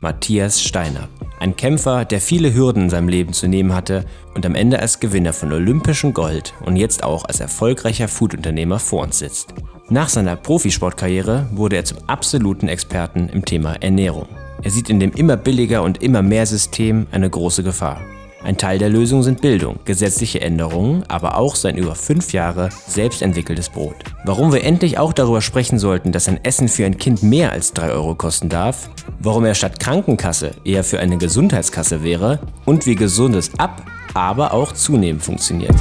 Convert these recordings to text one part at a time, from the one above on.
Matthias Steiner. Ein Kämpfer, der viele Hürden in seinem Leben zu nehmen hatte und am Ende als Gewinner von olympischem Gold und jetzt auch als erfolgreicher Foodunternehmer vor uns sitzt. Nach seiner Profisportkarriere wurde er zum absoluten Experten im Thema Ernährung. Er sieht in dem immer billiger und immer mehr System eine große Gefahr. Ein Teil der Lösung sind Bildung, gesetzliche Änderungen, aber auch sein über fünf Jahre selbst entwickeltes Brot. Warum wir endlich auch darüber sprechen sollten, dass ein Essen für ein Kind mehr als drei Euro kosten darf, warum er statt Krankenkasse eher für eine Gesundheitskasse wäre und wie gesundes Ab-, aber auch Zunehmen funktioniert.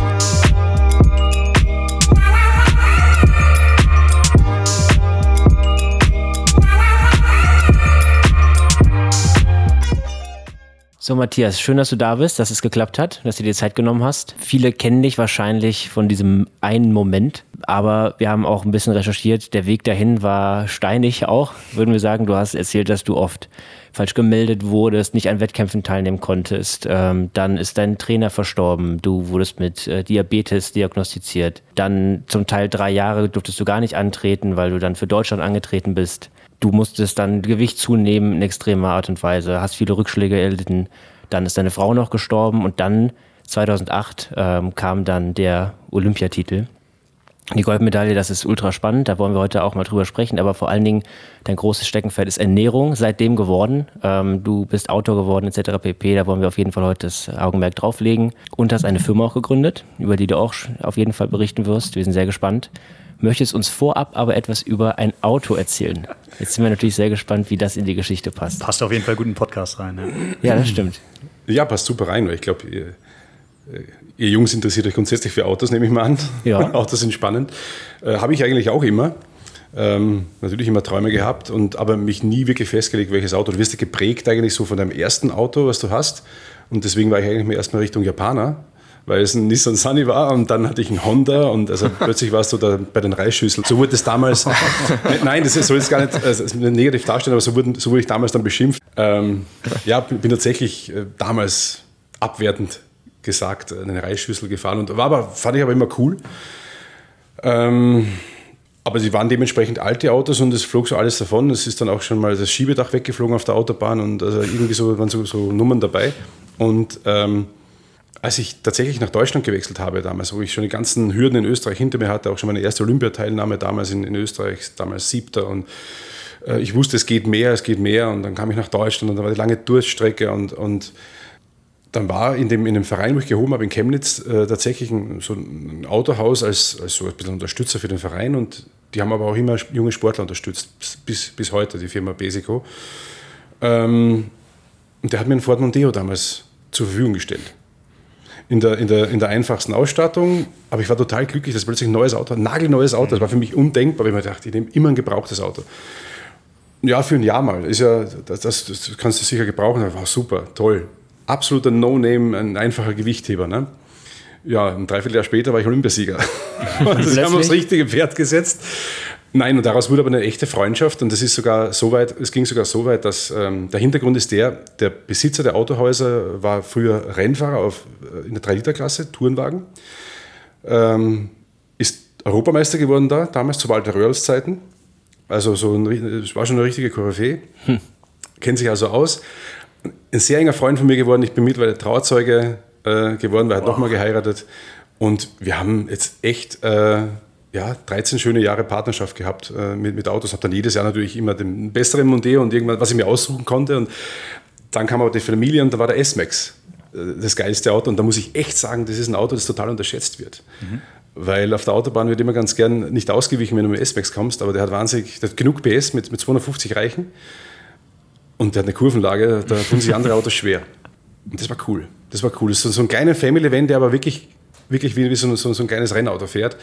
So, Matthias, schön, dass du da bist, dass es geklappt hat, dass du dir Zeit genommen hast. Viele kennen dich wahrscheinlich von diesem einen Moment, aber wir haben auch ein bisschen recherchiert. Der Weg dahin war steinig auch, würden wir sagen. Du hast erzählt, dass du oft falsch gemeldet wurdest, nicht an Wettkämpfen teilnehmen konntest. Ähm, dann ist dein Trainer verstorben. Du wurdest mit äh, Diabetes diagnostiziert. Dann zum Teil drei Jahre durftest du gar nicht antreten, weil du dann für Deutschland angetreten bist du musstest dann Gewicht zunehmen in extremer Art und Weise, hast viele Rückschläge erlitten. Dann ist deine Frau noch gestorben und dann 2008 ähm, kam dann der Olympiatitel. Die Goldmedaille, das ist ultra spannend, da wollen wir heute auch mal drüber sprechen, aber vor allen Dingen dein großes Steckenpferd ist Ernährung seitdem geworden. Ähm, du bist Autor geworden etc. pp. Da wollen wir auf jeden Fall heute das Augenmerk drauflegen und hast eine Firma auch gegründet, über die du auch auf jeden Fall berichten wirst. Wir sind sehr gespannt möchtest uns vorab aber etwas über ein Auto erzählen. Jetzt sind wir natürlich sehr gespannt, wie das in die Geschichte passt. Passt auf jeden Fall gut in den Podcast rein. Ja, ja das stimmt. Ja, passt super rein, weil ich glaube, ihr, ihr, Jungs interessiert euch grundsätzlich für Autos, nehme ich mal an. Ja. Autos sind spannend. Äh, Habe ich eigentlich auch immer. Ähm, natürlich immer Träume gehabt, und, aber mich nie wirklich festgelegt, welches Auto. Du wirst ja geprägt eigentlich so von deinem ersten Auto, was du hast. Und deswegen war ich eigentlich erstmal Richtung Japaner weil es ein Nissan Sunny war und dann hatte ich einen Honda und also plötzlich warst du da bei den Reisschüsseln. So wurde es damals, nein, das soll jetzt gar nicht also negativ darstellen, aber so, wurden, so wurde ich damals dann beschimpft. Ähm, ja, bin tatsächlich äh, damals abwertend gesagt eine Reisschüssel gefahren und war aber, fand ich aber immer cool. Ähm, aber sie waren dementsprechend alte Autos und es flog so alles davon. Es ist dann auch schon mal das Schiebedach weggeflogen auf der Autobahn und also irgendwie so waren so, so Nummern dabei. Und ähm, als ich tatsächlich nach Deutschland gewechselt habe damals, wo ich schon die ganzen Hürden in Österreich hinter mir hatte, auch schon meine erste Olympiateilnahme damals in, in Österreich, damals siebter und äh, ich wusste, es geht mehr, es geht mehr und dann kam ich nach Deutschland und dann war die lange Durststrecke und, und dann war in dem, in dem Verein, wo ich gehoben habe in Chemnitz, äh, tatsächlich ein, so ein Autohaus als, als so ein bisschen Unterstützer für den Verein und die haben aber auch immer junge Sportler unterstützt, bis, bis heute, die Firma Besico. Ähm, und der hat mir einen Ford Mondeo damals zur Verfügung gestellt in der, in, der, in der einfachsten Ausstattung. Aber ich war total glücklich, dass plötzlich ein neues Auto, ein nagelneues Auto, das war für mich undenkbar. Ich habe mir gedacht, ich nehme immer ein gebrauchtes Auto. Ja, für ein Jahr mal. Ist ja, das, das, das kannst du sicher gebrauchen. War super, toll. Absoluter No-Name, ein einfacher Gewichtheber. Ne? Ja, ein Dreivierteljahr später war ich Olympiasieger. das haben wir aufs richtige Pferd gesetzt. Nein, und daraus wurde aber eine echte Freundschaft und das ist sogar so weit, es ging sogar so weit, dass ähm, der Hintergrund ist der, der Besitzer der Autohäuser war früher Rennfahrer auf, äh, in der 3-Liter-Klasse, Tourenwagen, ähm, ist Europameister geworden da, damals zu Walter Röhrls Zeiten, also so ein, es war schon eine richtige Koryphäe, hm. kennt sich also aus, ein sehr enger Freund von mir geworden, ich bin mittlerweile Trauzeuge äh, geworden, weil er hat nochmal geheiratet. Und wir haben jetzt echt... Äh, ja, 13 schöne Jahre Partnerschaft gehabt äh, mit, mit Autos. Habe dann jedes Jahr natürlich immer den besseren Mondeo und irgendwas, was ich mir aussuchen konnte. Und dann kam aber die Familie und da war der S-Max äh, das geilste Auto. Und da muss ich echt sagen, das ist ein Auto, das total unterschätzt wird. Mhm. Weil auf der Autobahn wird immer ganz gern nicht ausgewichen, wenn du mit S-Max kommst, aber der hat wahnsinnig, der hat genug PS mit, mit 250 Reichen. Und der hat eine Kurvenlage, da tun sich andere Autos schwer. Und das war cool. Das war cool. Das ist so ein kleiner Family-Van, der aber wirklich, wirklich wie, so, so, so ein kleines Rennauto fährt.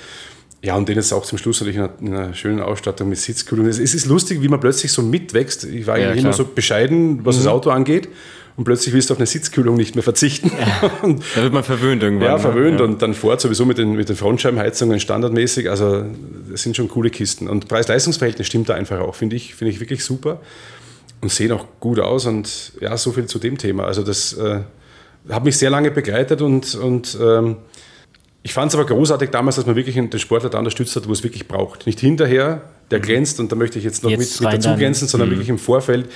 Ja, und den jetzt auch zum Schluss natürlich in einer, in einer schönen Ausstattung mit Sitzkühlung. Es ist lustig, wie man plötzlich so mitwächst. Ich war ja, immer so bescheiden, was mhm. das Auto angeht. Und plötzlich willst du auf eine Sitzkühlung nicht mehr verzichten. Ja, da wird man verwöhnt irgendwann. Ja, ne? verwöhnt. Ja. Und dann fährt sowieso mit den, mit den Frontscheibenheizungen standardmäßig. Also das sind schon coole Kisten. Und Preis-Leistungs-Verhältnis stimmt da einfach auch. Finde ich, find ich wirklich super. Und sehen auch gut aus. Und ja, so viel zu dem Thema. Also das äh, hat mich sehr lange begleitet und, und ähm, ich fand es aber großartig damals, dass man wirklich den Sportler da unterstützt hat, wo es wirklich braucht. Nicht hinterher, der mhm. glänzt und da möchte ich jetzt noch jetzt mit, mit dazu glänzen, sondern mhm. wirklich im Vorfeld.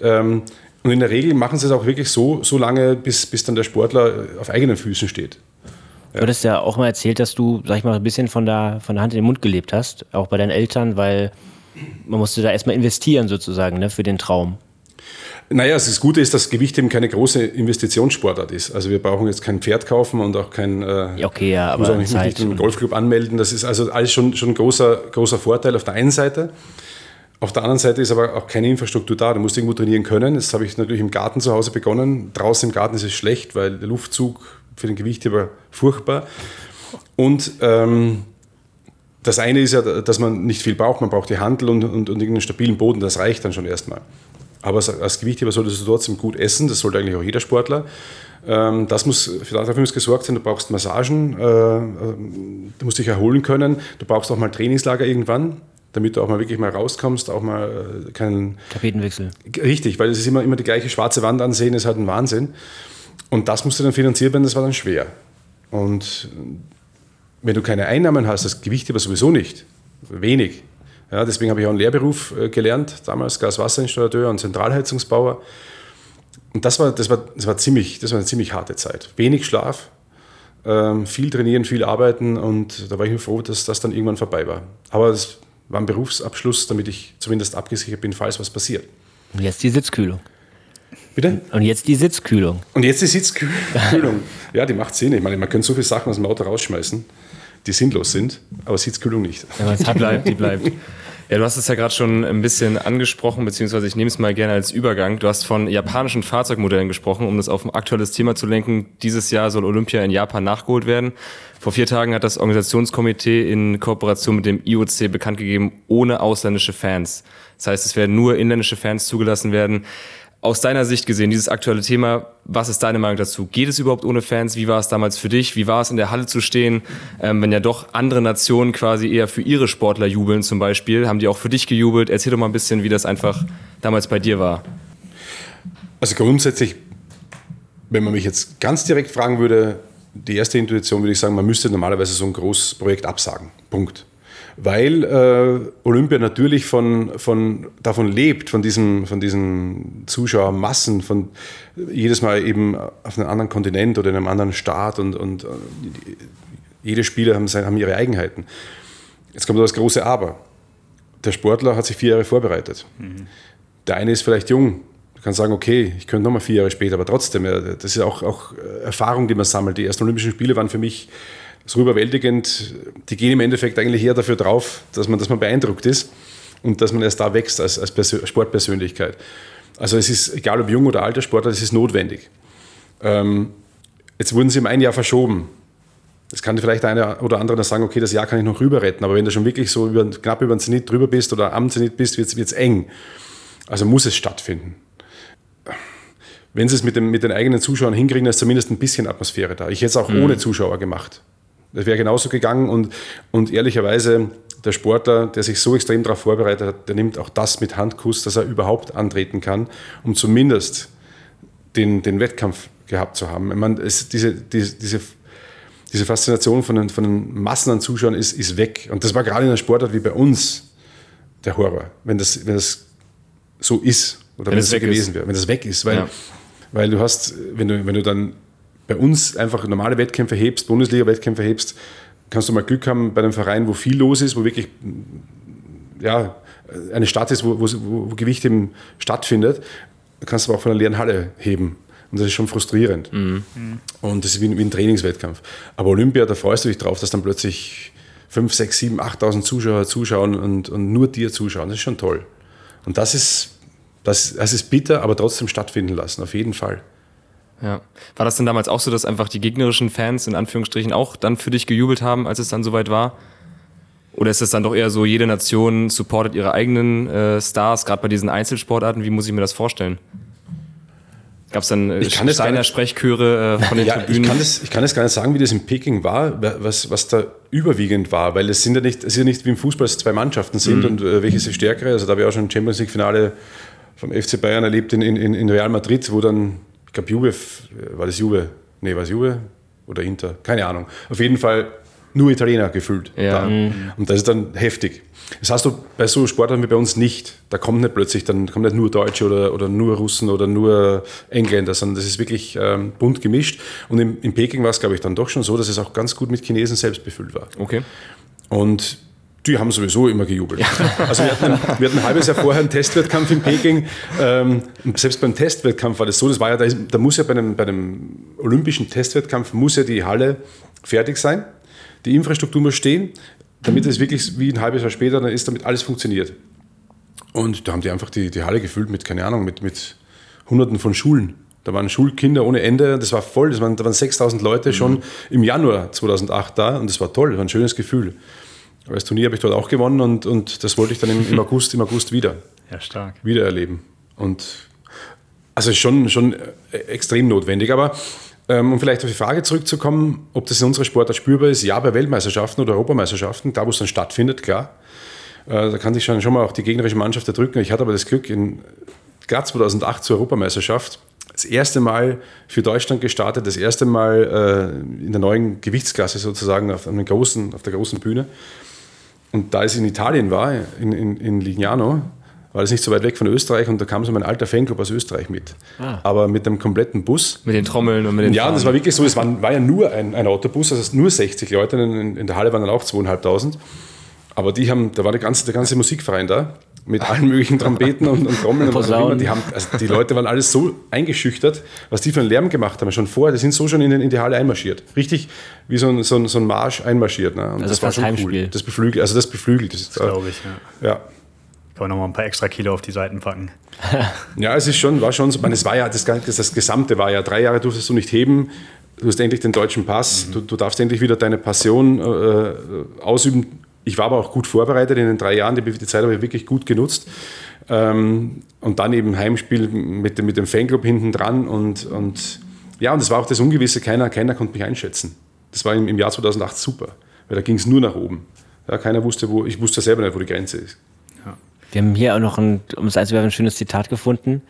Ähm, und in der Regel machen sie es auch wirklich so, so lange, bis, bis dann der Sportler auf eigenen Füßen steht. Ja. Du hattest ja auch mal erzählt, dass du, sag ich mal, ein bisschen von der, von der Hand in den Mund gelebt hast, auch bei deinen Eltern, weil man musste da erstmal investieren sozusagen ne, für den Traum. Naja, das Gute ist, dass Gewicht eben keine große Investitionssportart ist. Also wir brauchen jetzt kein Pferd kaufen und auch kein äh, okay, ja, aber muss auch nicht, nicht einen Golfclub anmelden. Das ist also alles schon, schon ein großer, großer Vorteil auf der einen Seite. Auf der anderen Seite ist aber auch keine Infrastruktur da. Du musst irgendwo trainieren können. Das habe ich natürlich im Garten zu Hause begonnen. Draußen im Garten ist es schlecht, weil der Luftzug für den Gewichtheber furchtbar. Und ähm, das eine ist ja, dass man nicht viel braucht. Man braucht die Handel und, und, und irgendeinen stabilen Boden. Das reicht dann schon erstmal. Aber als Gewichtheber solltest du trotzdem gut essen, das sollte eigentlich auch jeder Sportler. Ähm, das muss, dafür muss gesorgt sein, du brauchst Massagen, äh, äh, du musst dich erholen können, du brauchst auch mal Trainingslager irgendwann, damit du auch mal wirklich mal rauskommst, auch mal äh, keinen... Tapetenwechsel. Richtig, weil es ist immer, immer die gleiche schwarze Wand ansehen, ist halt ein Wahnsinn. Und das musste dann finanziert werden, das war dann schwer. Und wenn du keine Einnahmen hast, das Gewichtheber sowieso nicht, wenig, ja, deswegen habe ich auch einen Lehrberuf äh, gelernt, damals Gas-Wasser-Installateur und Zentralheizungsbauer. Und das war, das, war, das, war ziemlich, das war eine ziemlich harte Zeit. Wenig Schlaf, ähm, viel trainieren, viel arbeiten und da war ich mir froh, dass das dann irgendwann vorbei war. Aber es war ein Berufsabschluss, damit ich zumindest abgesichert bin, falls was passiert. Und jetzt die Sitzkühlung. Bitte? Und jetzt die Sitzkühlung. Und jetzt die Sitzkühlung. ja, die macht Sinn. Ich meine, man könnte so viele Sachen aus dem Auto rausschmeißen die sinnlos sind, aber Sitzkühlung nicht. Ja, die bleibt, die bleibt. Ja, du hast es ja gerade schon ein bisschen angesprochen, beziehungsweise ich nehme es mal gerne als Übergang. Du hast von japanischen Fahrzeugmodellen gesprochen, um das auf ein aktuelles Thema zu lenken. Dieses Jahr soll Olympia in Japan nachgeholt werden. Vor vier Tagen hat das Organisationskomitee in Kooperation mit dem IOC bekannt gegeben, ohne ausländische Fans. Das heißt, es werden nur inländische Fans zugelassen werden. Aus deiner Sicht gesehen, dieses aktuelle Thema, was ist deine Meinung dazu? Geht es überhaupt ohne Fans? Wie war es damals für dich? Wie war es in der Halle zu stehen? Ähm, wenn ja doch andere Nationen quasi eher für ihre Sportler jubeln zum Beispiel, haben die auch für dich gejubelt? Erzähl doch mal ein bisschen, wie das einfach damals bei dir war. Also grundsätzlich, wenn man mich jetzt ganz direkt fragen würde, die erste Intuition würde ich sagen, man müsste normalerweise so ein großes Projekt absagen. Punkt weil äh, Olympia natürlich von, von, davon lebt, von diesen, von diesen Zuschauermassen, von jedes Mal eben auf einem anderen Kontinent oder in einem anderen Staat und, und äh, jede Spieler haben, haben ihre Eigenheiten. Jetzt kommt das große Aber. Der Sportler hat sich vier Jahre vorbereitet. Mhm. Der eine ist vielleicht jung, Du kannst sagen, okay, ich könnte nochmal vier Jahre später, aber trotzdem, das ist auch, auch Erfahrung, die man sammelt. Die ersten Olympischen Spiele waren für mich so überwältigend, die gehen im Endeffekt eigentlich eher dafür drauf, dass man, dass man beeindruckt ist und dass man erst da wächst als, als Sportpersönlichkeit. Also es ist, egal ob jung oder alter Sportler, es ist notwendig. Ähm, jetzt wurden sie um ein Jahr verschoben. Das kann vielleicht einer oder andere sagen, okay, das Jahr kann ich noch rüber retten, aber wenn du schon wirklich so über, knapp über den Zenit drüber bist oder am Zenit bist, wird es eng. Also muss es stattfinden. Wenn sie es mit, dem, mit den eigenen Zuschauern hinkriegen, ist zumindest ein bisschen Atmosphäre da. Ich hätte es auch mhm. ohne Zuschauer gemacht. Das wäre genauso gegangen und, und ehrlicherweise, der Sportler, der sich so extrem darauf vorbereitet hat, der nimmt auch das mit Handkuss, dass er überhaupt antreten kann, um zumindest den, den Wettkampf gehabt zu haben. Ich meine, es, diese, diese, diese, diese Faszination von den, von den Massen an Zuschauern ist, ist weg. Und das war gerade in einer Sportart wie bei uns der Horror, wenn das, wenn das so ist oder wenn, wenn es so gewesen wäre, wenn das weg ist. Weil, ja. weil du hast, wenn du, wenn du dann bei uns einfach normale Wettkämpfe hebst, Bundesliga-Wettkämpfe hebst, kannst du mal Glück haben bei einem Verein, wo viel los ist, wo wirklich ja, eine Stadt ist, wo, wo, wo Gewicht eben stattfindet, kannst du aber auch von einer leeren Halle heben. Und das ist schon frustrierend. Mhm. Und das ist wie, wie, ein Trainingswettkampf. Aber Olympia, da freust du dich drauf, dass dann plötzlich 5, 6, 7, 8.000 Zuschauer zuschauen und, und nur dir zuschauen. Das ist schon toll. Und das ist, das, das ist bitter, aber trotzdem stattfinden lassen, auf jeden Fall. Ja. War das denn damals auch so, dass einfach die gegnerischen Fans in Anführungsstrichen auch dann für dich gejubelt haben, als es dann soweit war? Oder ist es dann doch eher so, jede Nation supportet ihre eigenen äh, Stars, gerade bei diesen Einzelsportarten? Wie muss ich mir das vorstellen? Gab es dann äh, Steiner Sprechchöre äh, von den ja, Tribünen? Ich kann, es, ich kann es gar nicht sagen, wie das in Peking war, was, was da überwiegend war, weil es sind ja nicht, es ist ja nicht wie im Fußball, dass es zwei Mannschaften sind mhm. und äh, welche ist stärkere. Also da habe ich auch schon ein Champions League-Finale vom FC Bayern erlebt in, in, in Real Madrid, wo dann ich glaube, Juve, war das Juve? Nee, war es Juve? oder Inter, keine Ahnung. Auf jeden Fall nur Italiener gefüllt. Ja. Mhm. Und das ist dann heftig. Das hast du bei so Sportarten wie bei uns nicht. Da kommt nicht plötzlich, dann kommt nicht nur Deutsche oder, oder nur Russen oder nur Engländer, sondern das ist wirklich ähm, bunt gemischt. Und in, in Peking war es, glaube ich, dann doch schon so, dass es auch ganz gut mit Chinesen selbst befüllt war. Okay. Und die haben sowieso immer gejubelt. Also wir hatten, ein, wir hatten ein halbes Jahr vorher einen Testwettkampf in Peking. Ähm, selbst beim Testwettkampf war das so, das war ja, da, da muss ja bei einem, bei einem olympischen Testwettkampf muss ja die Halle fertig sein. Die Infrastruktur muss stehen, damit es wirklich wie ein halbes Jahr später dann ist, damit alles funktioniert. Und da haben die einfach die, die Halle gefüllt mit, keine Ahnung, mit, mit hunderten von Schulen. Da waren Schulkinder ohne Ende, das war voll, das waren, da waren 6000 Leute schon mhm. im Januar 2008 da und das war toll, das war ein schönes Gefühl. Aber das Turnier habe ich dort auch gewonnen und, und das wollte ich dann im, im August, im August wieder. Ja, stark. Wieder erleben. Und also schon, schon extrem notwendig. Aber ähm, um vielleicht auf die Frage zurückzukommen, ob das in unserer Sportart spürbar ist, ja, bei Weltmeisterschaften oder Europameisterschaften, da wo es dann stattfindet, klar. Äh, da kann sich schon, schon mal auch die gegnerische Mannschaft erdrücken. Ich hatte aber das Glück, in gerade 2008 zur Europameisterschaft, das erste Mal für Deutschland gestartet, das erste Mal äh, in der neuen Gewichtsklasse sozusagen auf, einem großen, auf der großen Bühne. Und da ich in Italien war, in, in, in Lignano, war das nicht so weit weg von Österreich und da kam so mein alter Fanclub aus Österreich mit. Ah. Aber mit einem kompletten Bus. Mit den Trommeln und mit den Ja, Fahren. das war wirklich so. Es war, war ja nur ein, ein, Autobus, also nur 60 Leute. In, in der Halle waren dann auch 2.500. Aber die haben, da war der ganze, der ganze Musikverein da mit allen möglichen Trompeten und, und Trommeln und was auch immer. Die, haben, also die Leute waren alles so eingeschüchtert, was die für einen Lärm gemacht haben, schon vorher. Die sind so schon in, in die Halle einmarschiert. Richtig wie so ein, so ein, so ein Marsch einmarschiert. Ne? Und also das war schon Heimspiel. cool. Das beflügelt, also das beflügelt. Das, das glaube ich, ja. ja. Kann man nochmal ein paar extra Kilo auf die Seiten packen. ja, es ist schon, war schon so. meine, es war ja, das, das Gesamte war ja, drei Jahre durftest du nicht heben. Du hast endlich den deutschen Pass. Mhm. Du, du, darfst endlich wieder deine Passion äh, ausüben. Ich war aber auch gut vorbereitet in den drei Jahren. Die, Zeit habe ich wirklich gut genutzt. Ähm, und dann eben Heimspiel mit dem, mit dem Fanclub hinten dran. Und, und ja, und es war auch das Ungewisse. Keiner, keiner konnte mich einschätzen. Das war im, Jahr 2008 super, weil da ging es nur nach oben. Ja, keiner wusste, wo, ich wusste selber nicht, wo die Grenze ist. Wir haben hier auch noch ein, um es einzuwerfen, ein schönes Zitat gefunden.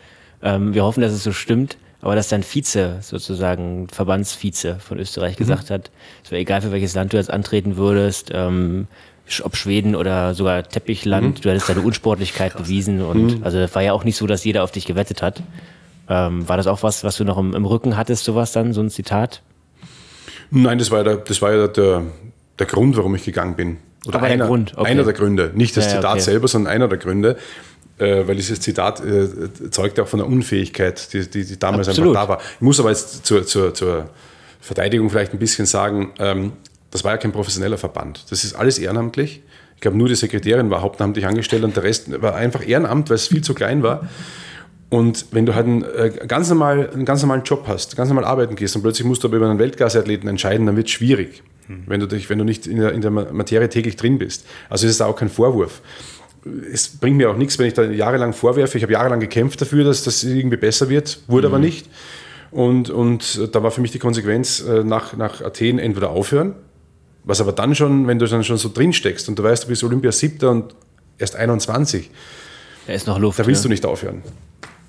Ähm, wir hoffen, dass es so stimmt, aber dass dein Vize, sozusagen Verbandsvize von Österreich mhm. gesagt hat, es wäre egal, für welches Land du jetzt antreten würdest, ähm, ob Schweden oder sogar Teppichland, mhm. du hättest deine Unsportlichkeit Krass. bewiesen und mhm. also war ja auch nicht so, dass jeder auf dich gewettet hat. Ähm, war das auch was, was du noch im, im, Rücken hattest, sowas dann, so ein Zitat? Nein, das war ja der, das war ja der, der Grund, warum ich gegangen bin. Oder einer, der Grund. Okay. einer der Gründe. Nicht das ja, Zitat okay. selber, sondern einer der Gründe. Äh, weil dieses Zitat äh, zeugt auch von der Unfähigkeit, die, die, die damals Absolut. einfach da war. Ich muss aber jetzt zur, zur, zur Verteidigung vielleicht ein bisschen sagen, ähm, das war ja kein professioneller Verband. Das ist alles ehrenamtlich. Ich glaube, nur die Sekretärin war hauptamtlich angestellt und der Rest war einfach Ehrenamt, weil es viel zu klein war. Und wenn du halt einen, äh, ganz, normal, einen ganz normalen Job hast, ganz normal arbeiten gehst und plötzlich musst du aber über einen Weltklasse-Athleten entscheiden, dann wird es schwierig, mhm. wenn, du dich, wenn du nicht in der, in der Materie täglich drin bist. Also ist es auch kein Vorwurf. Es bringt mir auch nichts, wenn ich da jahrelang vorwerfe. Ich habe jahrelang gekämpft dafür, dass das irgendwie besser wird, wurde mhm. aber nicht. Und, und da war für mich die Konsequenz, äh, nach, nach Athen entweder aufhören, was aber dann schon, wenn du dann schon so drin steckst und du weißt, du bist Olympia 7. und erst 21, da ist noch Luft. Da willst ja. du nicht aufhören.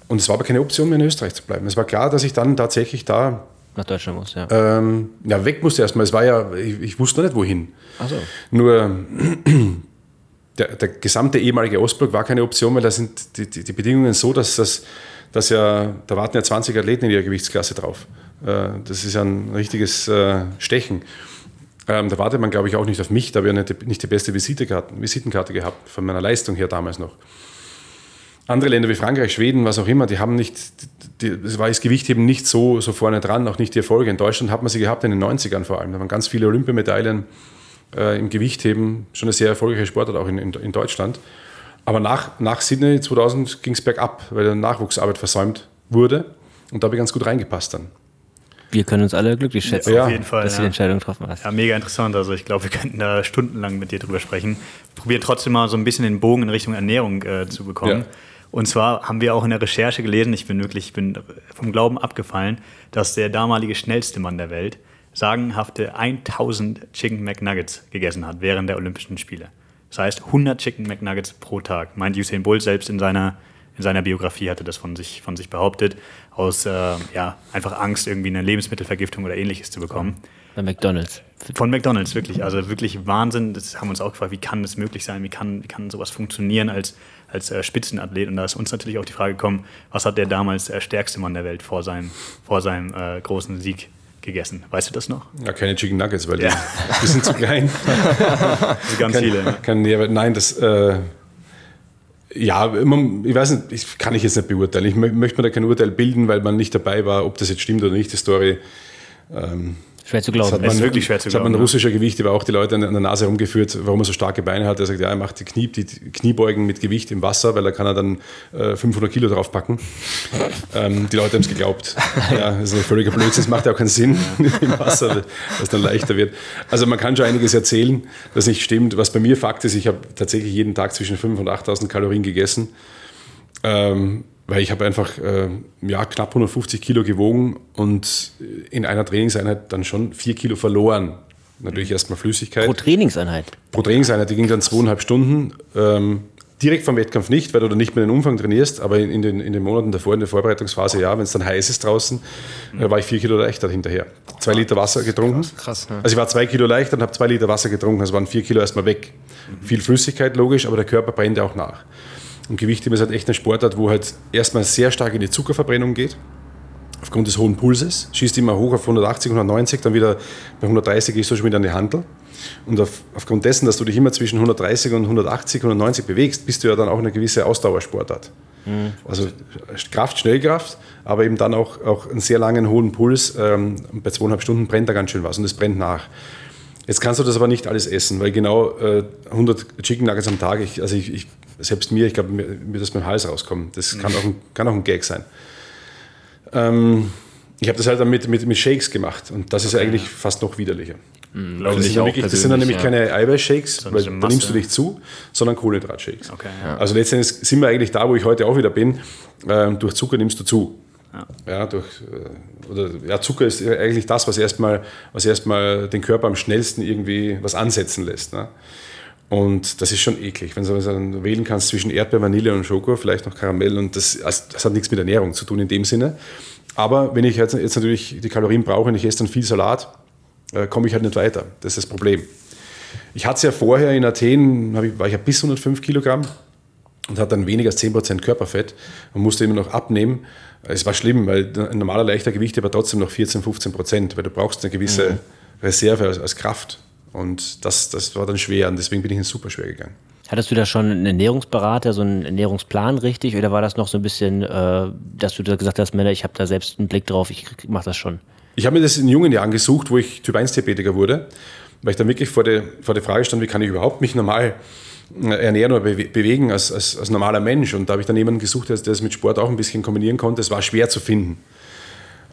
Und es war aber keine Option mehr in Österreich zu bleiben. Es war klar, dass ich dann tatsächlich da nach Deutschland muss, ja. Ähm, ja, weg musste erstmal. Es war ja, ich, ich wusste noch nicht wohin. So. Nur der, der, gesamte ehemalige Ostblock war keine Option, weil da sind die, die, die, Bedingungen so, dass das dass ja, da warten ja 20 Athleten in ihrer Gewichtsklasse drauf. Äh, das ist ja ein richtiges äh, Stechen. Ähm, da wartet man, glaube ich, auch nicht auf mich. Da habe ich nicht, nicht die beste Visitenkarte gehabt, von meiner Leistung her damals noch andere Länder wie Frankreich, Schweden, was auch immer, die haben nicht, es war das Gewichtheben nicht so, so vorne dran, auch nicht die Erfolge. In Deutschland hat man sie gehabt in den 90ern vor allem. Da waren ganz viele Olympiamedaillen äh, im Gewichtheben, schon eine sehr erfolgreiche Sportart auch in, in, in Deutschland. Aber nach, nach Sydney 2000 ging es bergab, weil der Nachwuchsarbeit versäumt wurde. Und da habe ich ganz gut reingepasst dann. Wir können uns alle glücklich schätzen, ja, auf jeden Fall, dass du die Entscheidung getroffen hast. Ja, mega interessant. Also ich glaube, wir könnten da stundenlang mit dir drüber sprechen. Probieren trotzdem mal so ein bisschen den Bogen in Richtung Ernährung äh, zu bekommen. Ja. Und zwar haben wir auch in der Recherche gelesen, ich bin wirklich ich bin vom Glauben abgefallen, dass der damalige schnellste Mann der Welt sagenhafte 1000 Chicken McNuggets gegessen hat während der Olympischen Spiele. Das heißt 100 Chicken McNuggets pro Tag. Meint Usain Bolt selbst in seiner, in seiner Biografie hatte das von sich, von sich behauptet, aus äh, ja, einfach Angst, irgendwie eine Lebensmittelvergiftung oder ähnliches zu bekommen. Bei McDonalds. Von McDonalds, wirklich. Also wirklich Wahnsinn. Das haben wir uns auch gefragt, wie kann das möglich sein? Wie kann, wie kann sowas funktionieren als, als äh, Spitzenathlet? Und da ist uns natürlich auch die Frage gekommen, was hat der damals der stärkste Mann der Welt vor seinem, vor seinem äh, großen Sieg gegessen? Weißt du das noch? Ja, keine Chicken Nuggets, weil ja. die, sind zu klein. ganz kann, viele. Ne? Kann, nein, das... Äh, ja, ich weiß nicht, ich kann ich jetzt nicht beurteilen. Ich möchte mir da kein Urteil bilden, weil man nicht dabei war, ob das jetzt stimmt oder nicht, die Story. Ähm, Schwer zu glauben. Das, das ist wirklich schwer zu glauben. hat man ein russischer Gewicht, der auch die Leute an der Nase herumgeführt, warum er so starke Beine hat. Er sagt, ja, er macht die, Knie, die Kniebeugen mit Gewicht im Wasser, weil da kann er dann äh, 500 Kilo draufpacken. ähm, die Leute haben es geglaubt. Ja, das ist ein völliger Blödsinn, das macht ja auch keinen Sinn im Wasser, es dann leichter wird. Also man kann schon einiges erzählen, das nicht stimmt. Was bei mir Fakt ist, ich habe tatsächlich jeden Tag zwischen 5.000 und 8.000 Kalorien gegessen. Ähm, weil ich habe einfach äh, ja, knapp 150 Kilo gewogen und in einer Trainingseinheit dann schon vier Kilo verloren. Natürlich erstmal Flüssigkeit. Pro Trainingseinheit? Pro Trainingseinheit, die ging dann zweieinhalb Stunden. Ähm, direkt vom Wettkampf nicht, weil du dann nicht mehr den Umfang trainierst, aber in, in, den, in den Monaten davor, in der Vorbereitungsphase, ja, wenn es dann heiß ist draußen, äh, war ich vier Kilo leichter hinterher. Zwei Liter Wasser getrunken. Krass, krass ne? Also ich war zwei Kilo leichter und habe zwei Liter Wasser getrunken, also waren vier Kilo erstmal weg. Mhm. Viel Flüssigkeit, logisch, aber der Körper brennt ja auch nach. Und Gewichtheben ist halt echt ein Sportart, wo halt erstmal sehr stark in die Zuckerverbrennung geht. Aufgrund des hohen Pulses. Schießt immer hoch auf 180, 190, dann wieder bei 130 gehst du schon wieder an die Handel. Und auf, aufgrund dessen, dass du dich immer zwischen 130 und 180, 190 bewegst, bist du ja dann auch eine gewisse Ausdauersportart. Mhm. Also Kraft, Schnellkraft, aber eben dann auch, auch einen sehr langen, hohen Puls. Ähm, bei zweieinhalb Stunden brennt da ganz schön was und es brennt nach. Jetzt kannst du das aber nicht alles essen, weil genau äh, 100 Chicken Nuggets am Tag, ich, also ich, ich, selbst mir, ich glaube, mir, mir das mit dem Hals rauskommen. Das kann, auch ein, kann auch ein Gag sein. Ähm, ich habe das halt dann mit, mit, mit Shakes gemacht und das ist okay, eigentlich ja. fast noch widerlicher. Mhm, das, sind wirklich, das, sind dann nämlich ja. keine Eiweißshakes, weil da nimmst du dich zu, sondern Kohlenhydratshakes. Okay, ja. Also letztendlich sind wir eigentlich da, wo ich heute auch wieder bin. Ähm, durch Zucker nimmst du zu. Ja. ja. durch, äh, oder, ja, Zucker ist eigentlich das, was erstmal, was erstmal den Körper am schnellsten irgendwie was ansetzen lässt. Ne? Und das ist schon eklig, wenn du dann wählen kannst zwischen Erdbeer, Vanille und Schoko, vielleicht noch Karamell. Und das, also das hat nichts mit Ernährung zu tun in dem Sinne. Aber wenn ich jetzt, jetzt natürlich die Kalorien brauche und ich esse dann viel Salat, äh, komme ich halt nicht weiter. Das ist das Problem. Ich hatte es ja vorher in Athen, ich, war ich ja bis 105 Kilogramm und hatte dann weniger als 10% Körperfett und musste immer noch abnehmen. Es war schlimm, weil ein normaler leichter Gewicht aber trotzdem noch 14, 15 Prozent, weil du brauchst eine gewisse mhm. Reserve als, als, Kraft. Und das, das war dann schwer und deswegen bin ich super schwer gegangen. Hattest du da schon einen Ernährungsberater, so einen Ernährungsplan richtig? Oder war das noch so ein bisschen, äh, dass du da gesagt hast, Männer, ich habe da selbst einen Blick drauf, ich mache das schon? Ich habe mir das in jungen Jahren gesucht, wo ich Typ 1-Diabetiker wurde, weil ich dann wirklich vor der, vor der Frage stand, wie kann ich überhaupt mich normal ernähren oder bewegen als, als, als normaler Mensch. Und da habe ich dann jemanden gesucht, der das mit Sport auch ein bisschen kombinieren konnte. Es war schwer zu finden.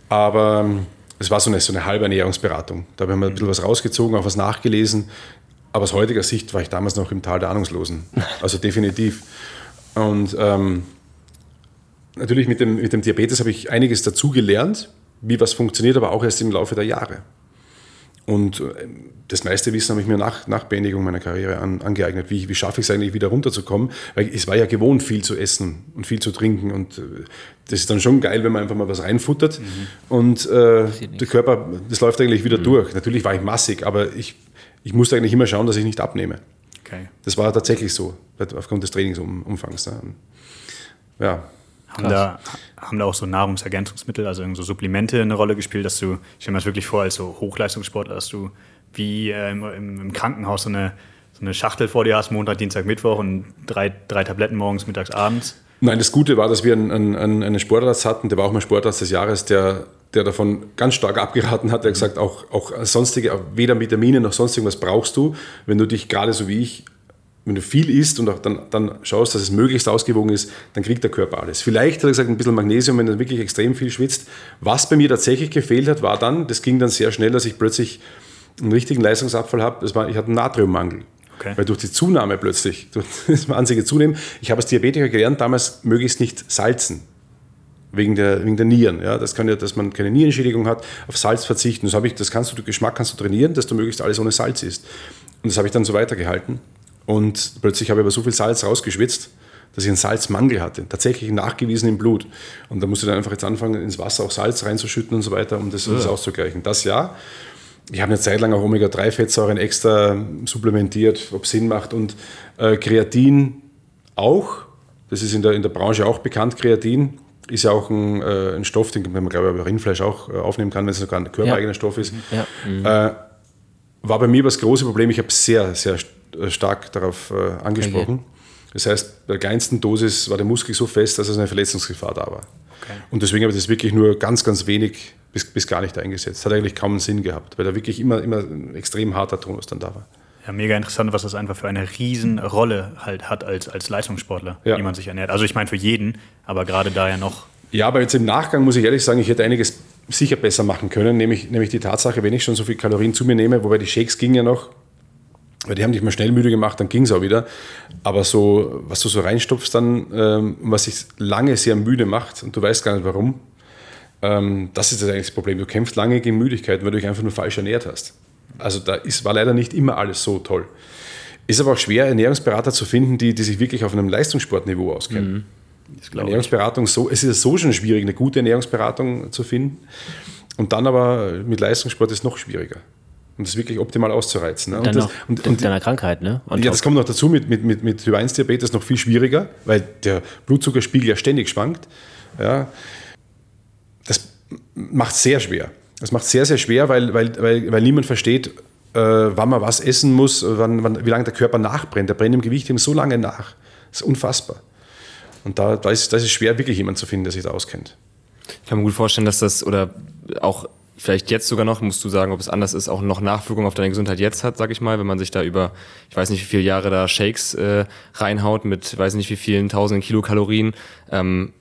Aber ähm, es war so eine, so eine halbe Ernährungsberatung. Da habe ich mir ein bisschen was rausgezogen, auch was nachgelesen. Aber aus heutiger Sicht war ich damals noch im Tal der Ahnungslosen. Also definitiv. Und ähm, natürlich mit dem, mit dem Diabetes habe ich einiges dazugelernt, wie was funktioniert, aber auch erst im Laufe der Jahre. Und äh, das meiste Wissen habe ich mir nach, nach Beendigung meiner Karriere an, angeeignet. Wie, wie schaffe ich es eigentlich wieder runterzukommen? Weil es war ja gewohnt, viel zu essen und viel zu trinken. Und äh, das ist dann schon geil, wenn man einfach mal was reinfuttert. Mhm. Und äh, der Körper, das läuft eigentlich wieder mhm. durch. Natürlich war ich massig, aber ich, ich musste eigentlich immer schauen, dass ich nicht abnehme. Okay. Das war tatsächlich so, aufgrund des Trainingsumfangs. Ja. Haben da, haben da auch so Nahrungsergänzungsmittel, also so Supplemente eine Rolle gespielt, dass du, ich stelle mir das wirklich vor, als so Hochleistungssportler, dass du wie äh, im, im, Krankenhaus so eine, so eine Schachtel vor dir hast, Montag, Dienstag, Mittwoch und drei, drei Tabletten morgens, mittags, abends? Nein, das Gute war, dass wir einen, einen, einen Sportarzt hatten, der war auch mein Sportarzt des Jahres, der, der davon ganz stark abgeraten hat. Der hat gesagt, auch, auch sonstige, weder Vitamine noch sonst irgendwas brauchst du, wenn du dich gerade so wie ich wenn du viel isst und auch dann, dann schaust, dass es möglichst ausgewogen ist, dann kriegt der Körper alles. Vielleicht hat er gesagt, ein bisschen Magnesium, wenn er wirklich extrem viel schwitzt. Was bei mir tatsächlich gefehlt hat, war dann, das ging dann sehr schnell, dass ich plötzlich einen richtigen Leistungsabfall habe. War, ich hatte einen Natriummangel. Okay. Weil durch die Zunahme plötzlich, durch das wahnsinnige Zunehmen, ich habe als Diabetiker gelernt, damals möglichst nicht salzen. Wegen der, wegen der Nieren. Ja, das kann ja, dass man keine Nierenschädigung hat, auf Salz verzichten. Das, ich, das kannst du, den Geschmack kannst du trainieren, dass du möglichst alles ohne Salz isst. Und das habe ich dann so weitergehalten. Und plötzlich habe ich aber so viel Salz rausgeschwitzt, dass ich einen Salzmangel hatte, tatsächlich nachgewiesen im Blut. Und da musste ich dann einfach jetzt anfangen, ins Wasser auch Salz reinzuschütten und so weiter, um das, das auszugleichen. Das ja. ich habe eine Zeit lang auch Omega-3-Fettsäuren extra supplementiert, ob Sinn macht. Und äh, Kreatin auch, das ist in der, in der Branche auch bekannt, Kreatin ist ja auch ein, äh, ein Stoff, den man, glaube ich, über Rindfleisch auch äh, aufnehmen kann, wenn es sogar ein körpereigener ja. Stoff ist. Ja. Mhm. Äh, war bei mir das große Problem, ich habe sehr, sehr stark darauf äh, angesprochen. Okay. Das heißt, bei der kleinsten Dosis war der Muskel so fest, dass es eine Verletzungsgefahr da war. Okay. Und deswegen habe ich das wirklich nur ganz, ganz wenig bis, bis gar nicht eingesetzt. Hat eigentlich kaum einen Sinn gehabt, weil da wirklich immer, immer ein extrem harter Tonus dann da war. Ja, mega interessant, was das einfach für eine Riesenrolle halt hat als, als Leistungssportler, ja. wie man sich ernährt. Also ich meine für jeden, aber gerade da ja noch. Ja, aber jetzt im Nachgang muss ich ehrlich sagen, ich hätte einiges sicher besser machen können, nämlich, nämlich die Tatsache, wenn ich schon so viel Kalorien zu mir nehme, wobei die Shakes gingen ja noch, weil die haben dich mal schnell müde gemacht, dann ging es auch wieder. Aber so, was du so reinstopfst dann, ähm, was dich lange sehr müde macht und du weißt gar nicht warum, ähm, das ist das eigentlich das Problem. Du kämpfst lange gegen Müdigkeit, weil du dich einfach nur falsch ernährt hast. Also da ist, war leider nicht immer alles so toll. Ist aber auch schwer, Ernährungsberater zu finden, die, die sich wirklich auf einem Leistungssportniveau auskennen. Mhm. Ernährungsberatung so, es ist so schon schwierig, eine gute Ernährungsberatung zu finden. Und dann aber mit Leistungssport ist es noch schwieriger. Um das wirklich optimal auszureizen. Ne? Und, und, das, und, und deiner Krankheit, ne? Und ja, das kommt noch dazu mit, mit, mit, mit Typ 1 Diabetes noch viel schwieriger, weil der Blutzuckerspiegel ja ständig schwankt. Ja. Das macht es sehr schwer. Das macht es sehr, sehr schwer, weil, weil, weil, weil niemand versteht, äh, wann man was essen muss, wann, wann, wie lange der Körper nachbrennt. Der brennt im Gewicht eben so lange nach. Das ist unfassbar. Und da, da, ist, da ist es schwer, wirklich jemanden zu finden, der sich da auskennt. Ich kann mir gut vorstellen, dass das oder auch vielleicht jetzt sogar noch, musst du sagen, ob es anders ist, auch noch Nachwirkungen auf deine Gesundheit jetzt hat, sag ich mal, wenn man sich da über, ich weiß nicht wie viele Jahre da Shakes äh, reinhaut mit, weiß nicht wie vielen tausenden Kilokalorien. Ähm,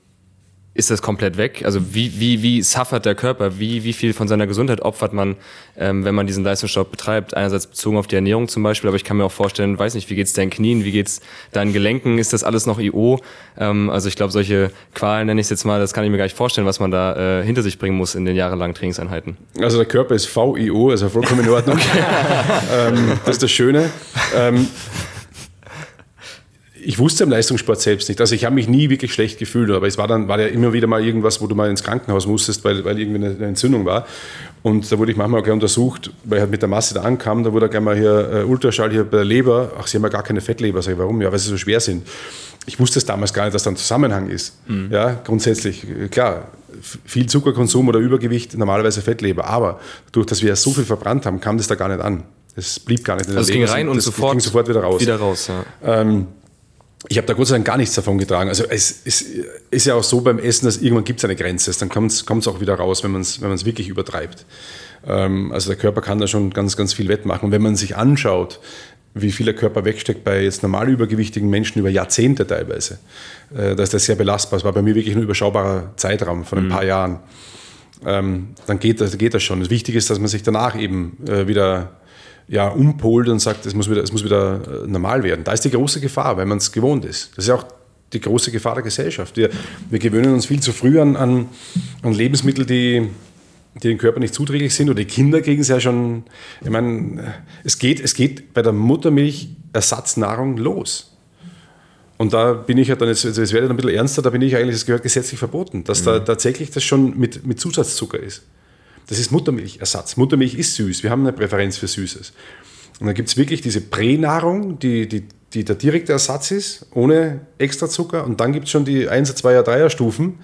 ist das komplett weg? Also wie, wie, wie suffert der Körper? Wie, wie viel von seiner Gesundheit opfert man, ähm, wenn man diesen Leistungssport betreibt? Einerseits bezogen auf die Ernährung zum Beispiel, aber ich kann mir auch vorstellen, weiß nicht, wie geht's deinen Knien, wie geht's deinen Gelenken? Ist das alles noch IO? Ähm, also ich glaube, solche Qualen nenne ich es jetzt mal, das kann ich mir gar nicht vorstellen, was man da äh, hinter sich bringen muss in den jahrelangen Trainingseinheiten. Also der Körper ist VIO, also vollkommen in Ordnung. ähm, das ist das Schöne. Ich wusste im Leistungssport selbst nicht. Also ich habe mich nie wirklich schlecht gefühlt, aber es war dann war ja immer wieder mal irgendwas, wo du mal ins Krankenhaus musstest, weil, weil irgendwie eine, Entzündung war. Und da wurde ich manchmal auch untersucht, weil ich halt mit der Masse da ankam, da wurde gleich mal hier äh, Ultraschall hier bei der Leber. Ach, sie haben ja gar keine Fettleber. Sag ich, warum? Ja, weil sie so schwer sind. Ich wusste es damals gar nicht, dass da ein Zusammenhang ist. Mhm. Ja, grundsätzlich, klar, viel Zuckerkonsum oder Übergewicht, normalerweise Fettleber. Aber durch, dass wir so viel verbrannt haben, kam das da gar nicht an. Es blieb gar nicht in der also Leber. Es ging rein und sofort, ging sofort wieder raus. Wieder raus ja. ähm, ich habe da Gott sei Dank gar nichts davon getragen. Also es, es ist ja auch so beim Essen, dass irgendwann gibt es eine Grenze. Dann kommt es auch wieder raus, wenn man es wenn wirklich übertreibt. Ähm, also der Körper kann da schon ganz, ganz viel wettmachen. Und wenn man sich anschaut, wie viel der Körper wegsteckt bei jetzt normal übergewichtigen Menschen über Jahrzehnte teilweise, äh, da ist das sehr belastbar. Es war bei mir wirklich ein überschaubarer Zeitraum von ein mhm. paar Jahren. Ähm, dann geht das, geht das schon. Das Wichtige ist, dass man sich danach eben äh, wieder ja, umpolt und sagt, es muss, wieder, es muss wieder äh, normal werden. Da ist die große Gefahr, weil man es gewohnt ist. Das ist ja auch die große Gefahr der Gesellschaft. Wir, wir gewöhnen uns viel zu früh an, an, an Lebensmittel, die, die dem Körper nicht zuträglich sind. Oder die Kinder kriegen es ja schon. Ich meine, es geht, es geht bei der Muttermilch Ersatznahrung los. Und da bin ich ja dann, jetzt, es werde dann ein bisschen ernster, da bin ich eigentlich, es gehört gesetzlich verboten, dass mhm. da tatsächlich das schon mit, mit Zusatzzucker ist. Das ist Muttermilchersatz. Muttermilch ist süß. Wir haben eine Präferenz für Süßes. Und dann gibt es wirklich diese Pränahrung, die, die, die der direkte Ersatz ist, ohne extra Zucker. Und dann gibt es schon die 1er, 2er, 3er Stufen,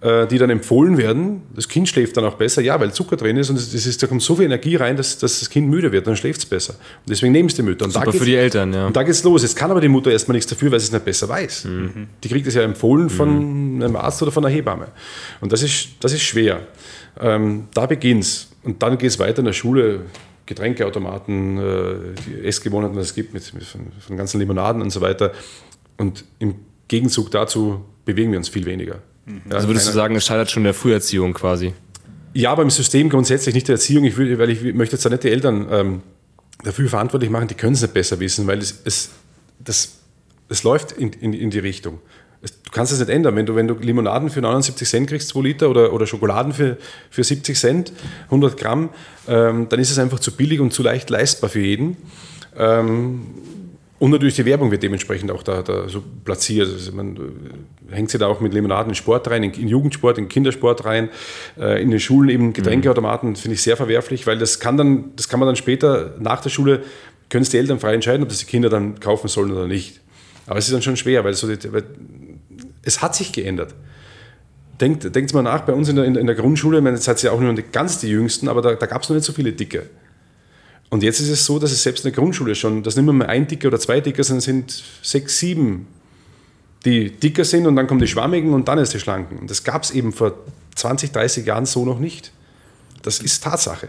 die dann empfohlen werden. Das Kind schläft dann auch besser, ja, weil Zucker drin ist und es ist, da kommt so viel Energie rein, dass, dass das Kind müde wird, dann schläft es besser. Und deswegen nehmen es die Mütter. Und Super für die Eltern, ja. Und da geht es los. Jetzt kann aber die Mutter erstmal nichts dafür, weil sie es nicht besser weiß. Mhm. Die kriegt es ja empfohlen von mhm. einem Arzt oder von einer Hebamme. Und das ist, das ist schwer. Ähm, da beginnt's. Und dann geht es weiter in der Schule. Getränkeautomaten, äh, die Essgewohnheiten, was es gibt, mit, mit von, von, ganzen Limonaden und so weiter. Und im Gegenzug dazu bewegen wir uns viel weniger. Mhm. Also würdest du sagen, es scheitert schon der Früherziehung quasi? Ja, aber im System grundsätzlich nicht der Erziehung, ich will, weil ich möchte jetzt da nicht die Eltern ähm, dafür verantwortlich machen, die können es nicht besser wissen, weil es, es, das, es läuft in, in, in die Richtung. Du kannst es nicht ändern. Wenn du, wenn du Limonaden für 79 Cent kriegst, 2 Liter, oder, oder Schokoladen für, für 70 Cent, 100 Gramm, ähm, dann ist es einfach zu billig und zu leicht leistbar für jeden. Ähm, Und natürlich die Werbung wird dementsprechend auch da, da so platziert. Also man äh, hängt sie da auch mit Limonaden in Sport rein, in, in Jugendsport, in Kindersport rein, äh, in den Schulen eben Getränkeautomaten, finde ich sehr verwerflich, weil das kann dann, das kann man dann später nach der Schule, können es die Eltern frei entscheiden, ob das die Kinder dann kaufen sollen oder nicht. Aber es ist dann schon schwer, weil, so die, weil es hat sich geändert. Denkt, denkt mal nach, bei uns in der, in der Grundschule, ich meine, jetzt seid ihr ja auch nur ganz die Jüngsten, aber da, da gab es noch nicht so viele Dicke. Und jetzt ist es so, dass es selbst in der Grundschule schon, dass nicht mehr ein Dicker oder zwei Dicker sind, sind sechs, sieben, die dicker sind und dann kommen die Schwammigen und dann ist die Schlanken. Und das gab es eben vor 20, 30 Jahren so noch nicht. Das ist Tatsache.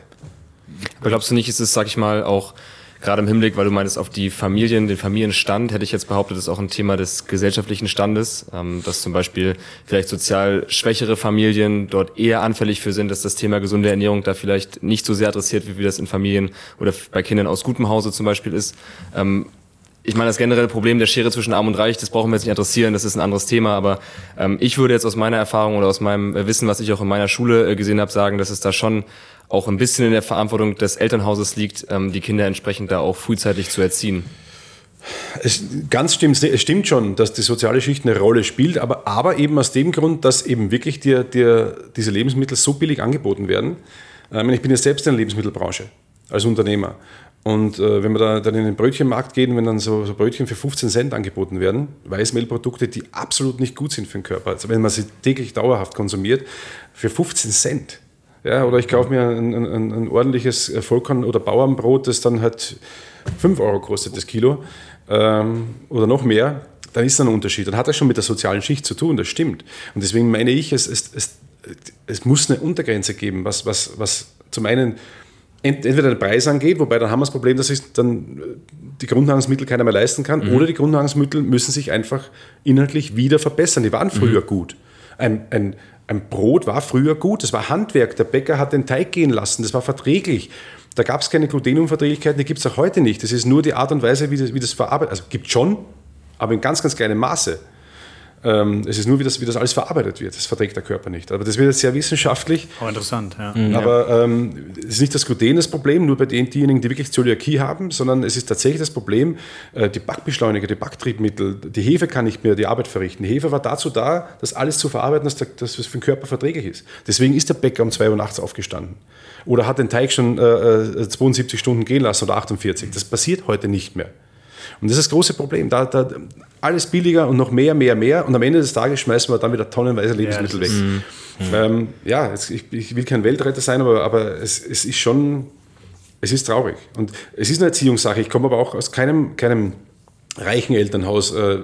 Aber glaubst du nicht, ist es, sag ich mal, auch gerade im Hinblick, weil du meinst, auf die Familien, den Familienstand, hätte ich jetzt behauptet, ist auch ein Thema des gesellschaftlichen Standes, ähm, dass zum Beispiel vielleicht sozial schwächere Familien dort eher anfällig für sind, dass das Thema gesunde Ernährung da vielleicht nicht so sehr adressiert, wie das in Familien oder bei Kindern aus gutem Hause zum Beispiel ist. Ähm, ich meine, das generelle Problem der Schere zwischen Arm und Reich, das brauchen wir jetzt nicht adressieren, das ist ein anderes Thema, aber ähm, ich würde jetzt aus meiner Erfahrung oder aus meinem Wissen, was ich auch in meiner Schule äh, gesehen habe, sagen, dass es da schon auch ein bisschen in der Verantwortung des Elternhauses liegt, ähm, die Kinder entsprechend da auch frühzeitig zu erziehen. Es, ganz stimmt, es stimmt schon, dass die soziale Schicht eine Rolle spielt, aber, aber eben aus dem Grund, dass eben wirklich dir, dir diese Lebensmittel so billig angeboten werden. Ähm, ich bin ja selbst in der Lebensmittelbranche als Unternehmer. Und äh, wenn wir da, dann in den Brötchenmarkt gehen, wenn dann so, so, Brötchen für 15 Cent angeboten werden, Weißmehlprodukte, die absolut nicht gut sind für den Körper, also wenn man sie täglich dauerhaft konsumiert, für 15 Cent. Ja, oder ich kaufe mir ein, ein, ein ordentliches Vollkorn- oder Bauernbrot, das dann halt 5 Euro kostet, das Kilo, ähm, oder noch mehr, dann ist da ein Unterschied. Dann hat das schon mit der sozialen Schicht zu tun, das stimmt. Und deswegen meine ich, es, es, es, es muss eine Untergrenze geben, was, was, was zum einen entweder den Preis angeht, wobei dann haben wir das Problem, dass sich dann die Grundnahrungsmittel keiner mehr leisten kann, mhm. oder die Grundnahrungsmittel müssen sich einfach inhaltlich wieder verbessern. Die waren früher mhm. gut. Ein, ein, ein Brot war früher gut, das war Handwerk. Der Bäcker hat den Teig gehen lassen, das war verträglich. Da gab es keine Glutenunverträglichkeiten, die gibt es auch heute nicht. Das ist nur die Art und Weise, wie das, wie das verarbeitet Also gibt schon, aber in ganz, ganz kleinem Maße. Ähm, es ist nur, wie das, wie das alles verarbeitet wird. Das verträgt der Körper nicht. Aber das wird jetzt sehr wissenschaftlich. Oh, interessant, ja. Mhm. Aber ähm, es ist nicht das Gluten das Problem, nur bei den, diejenigen, die wirklich Zöliakie haben, sondern es ist tatsächlich das Problem, äh, die Backbeschleuniger, die Backtriebmittel, die Hefe kann nicht mehr die Arbeit verrichten. Die Hefe war dazu da, das alles zu verarbeiten, dass, der, dass das für den Körper verträglich ist. Deswegen ist der Bäcker um 2 Uhr nachts aufgestanden. Oder hat den Teig schon äh, 72 äh, Stunden gehen lassen oder 48. Das passiert heute nicht mehr. Und das ist das große Problem. Da, da, alles billiger und noch mehr, mehr, mehr. Und am Ende des Tages schmeißen wir dann wieder tonnenweise Lebensmittel ja, weg. Mhm. Ähm, ja, jetzt, ich, ich, will kein Weltretter sein, aber, aber es, es, ist schon, es ist traurig. Und es ist eine Erziehungssache. Ich komme aber auch aus keinem, keinem reichen Elternhaus. Äh,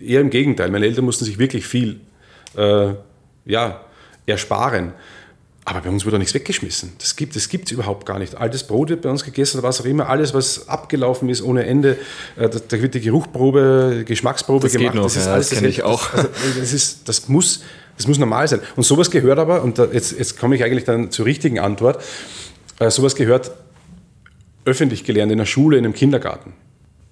eher im Gegenteil. Meine Eltern mussten sich wirklich viel äh, ja, ersparen. Aber bei uns wurde nichts weggeschmissen. Das gibt es gibt's überhaupt gar nicht. Altes Brot wird bei uns gegessen was auch immer. Alles, was abgelaufen ist ohne Ende. Äh, da, wird die Geruchprobe, Geschmacksprobe das gemacht. Noch, das ist ja, alles. Das kenne ich auch. Das, also, das, ist, das, muss, das muss normal sein. Und sowas gehört aber, und da, jetzt, jetzt komme ich eigentlich dann zur richtigen Antwort, äh, sowas gehört öffentlich gelernt in der Schule, in einem Kindergarten.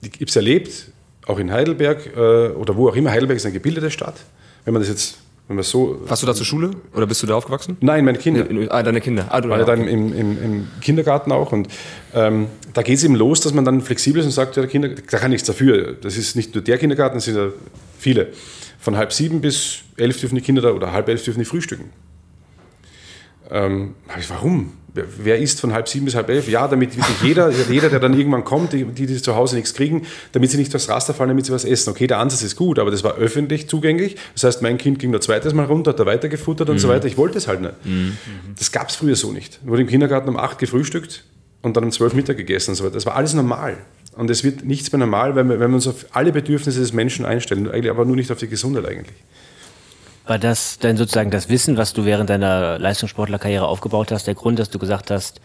Ich habe es erlebt, auch in Heidelberg äh, oder wo auch immer. Heidelberg ist eine gebildete Stadt. Wenn man das jetzt wenn man so, Warst du da zur Schule oder bist du da aufgewachsen? Nein, meine Kinder. ah, deine Kinder. Ah, du war ja dann im, im, im, Kindergarten auch. Und ähm, da geht es eben los, dass man dann flexibel ist und sagt, ja, der Kinder, da kann nichts dafür. Das ist nicht nur der Kindergarten, das sind ja viele. Von halb sieben bis elf dürfen die Kinder da, oder halb elf dürfen die frühstücken. Ähm, warum? Wer isst von halb sieben bis halb elf? Ja, damit jeder, jeder, der dann irgendwann kommt, die, die zu Hause nichts kriegen, damit sie nicht durchs Raster fallen, damit sie was essen. Okay, der Ansatz ist gut, aber das war öffentlich zugänglich. Das heißt, mein Kind ging da zweites Mal runter, hat da weitergefuttert und mhm. so weiter. Ich wollte es halt nicht. Mhm. Das gab es früher so nicht. Wurde im Kindergarten um acht gefrühstückt und dann um zwölf Mittag gegessen und so weiter. Das war alles normal. Und es wird nichts mehr normal, wenn wir, wenn wir uns auf alle Bedürfnisse des Menschen einstellen, aber nur nicht auf die Gesundheit eigentlich. War das denn sozusagen das Wissen, was du während deiner Leistungssportlerkarriere aufgebaut hast, der Grund, dass du gesagt hast,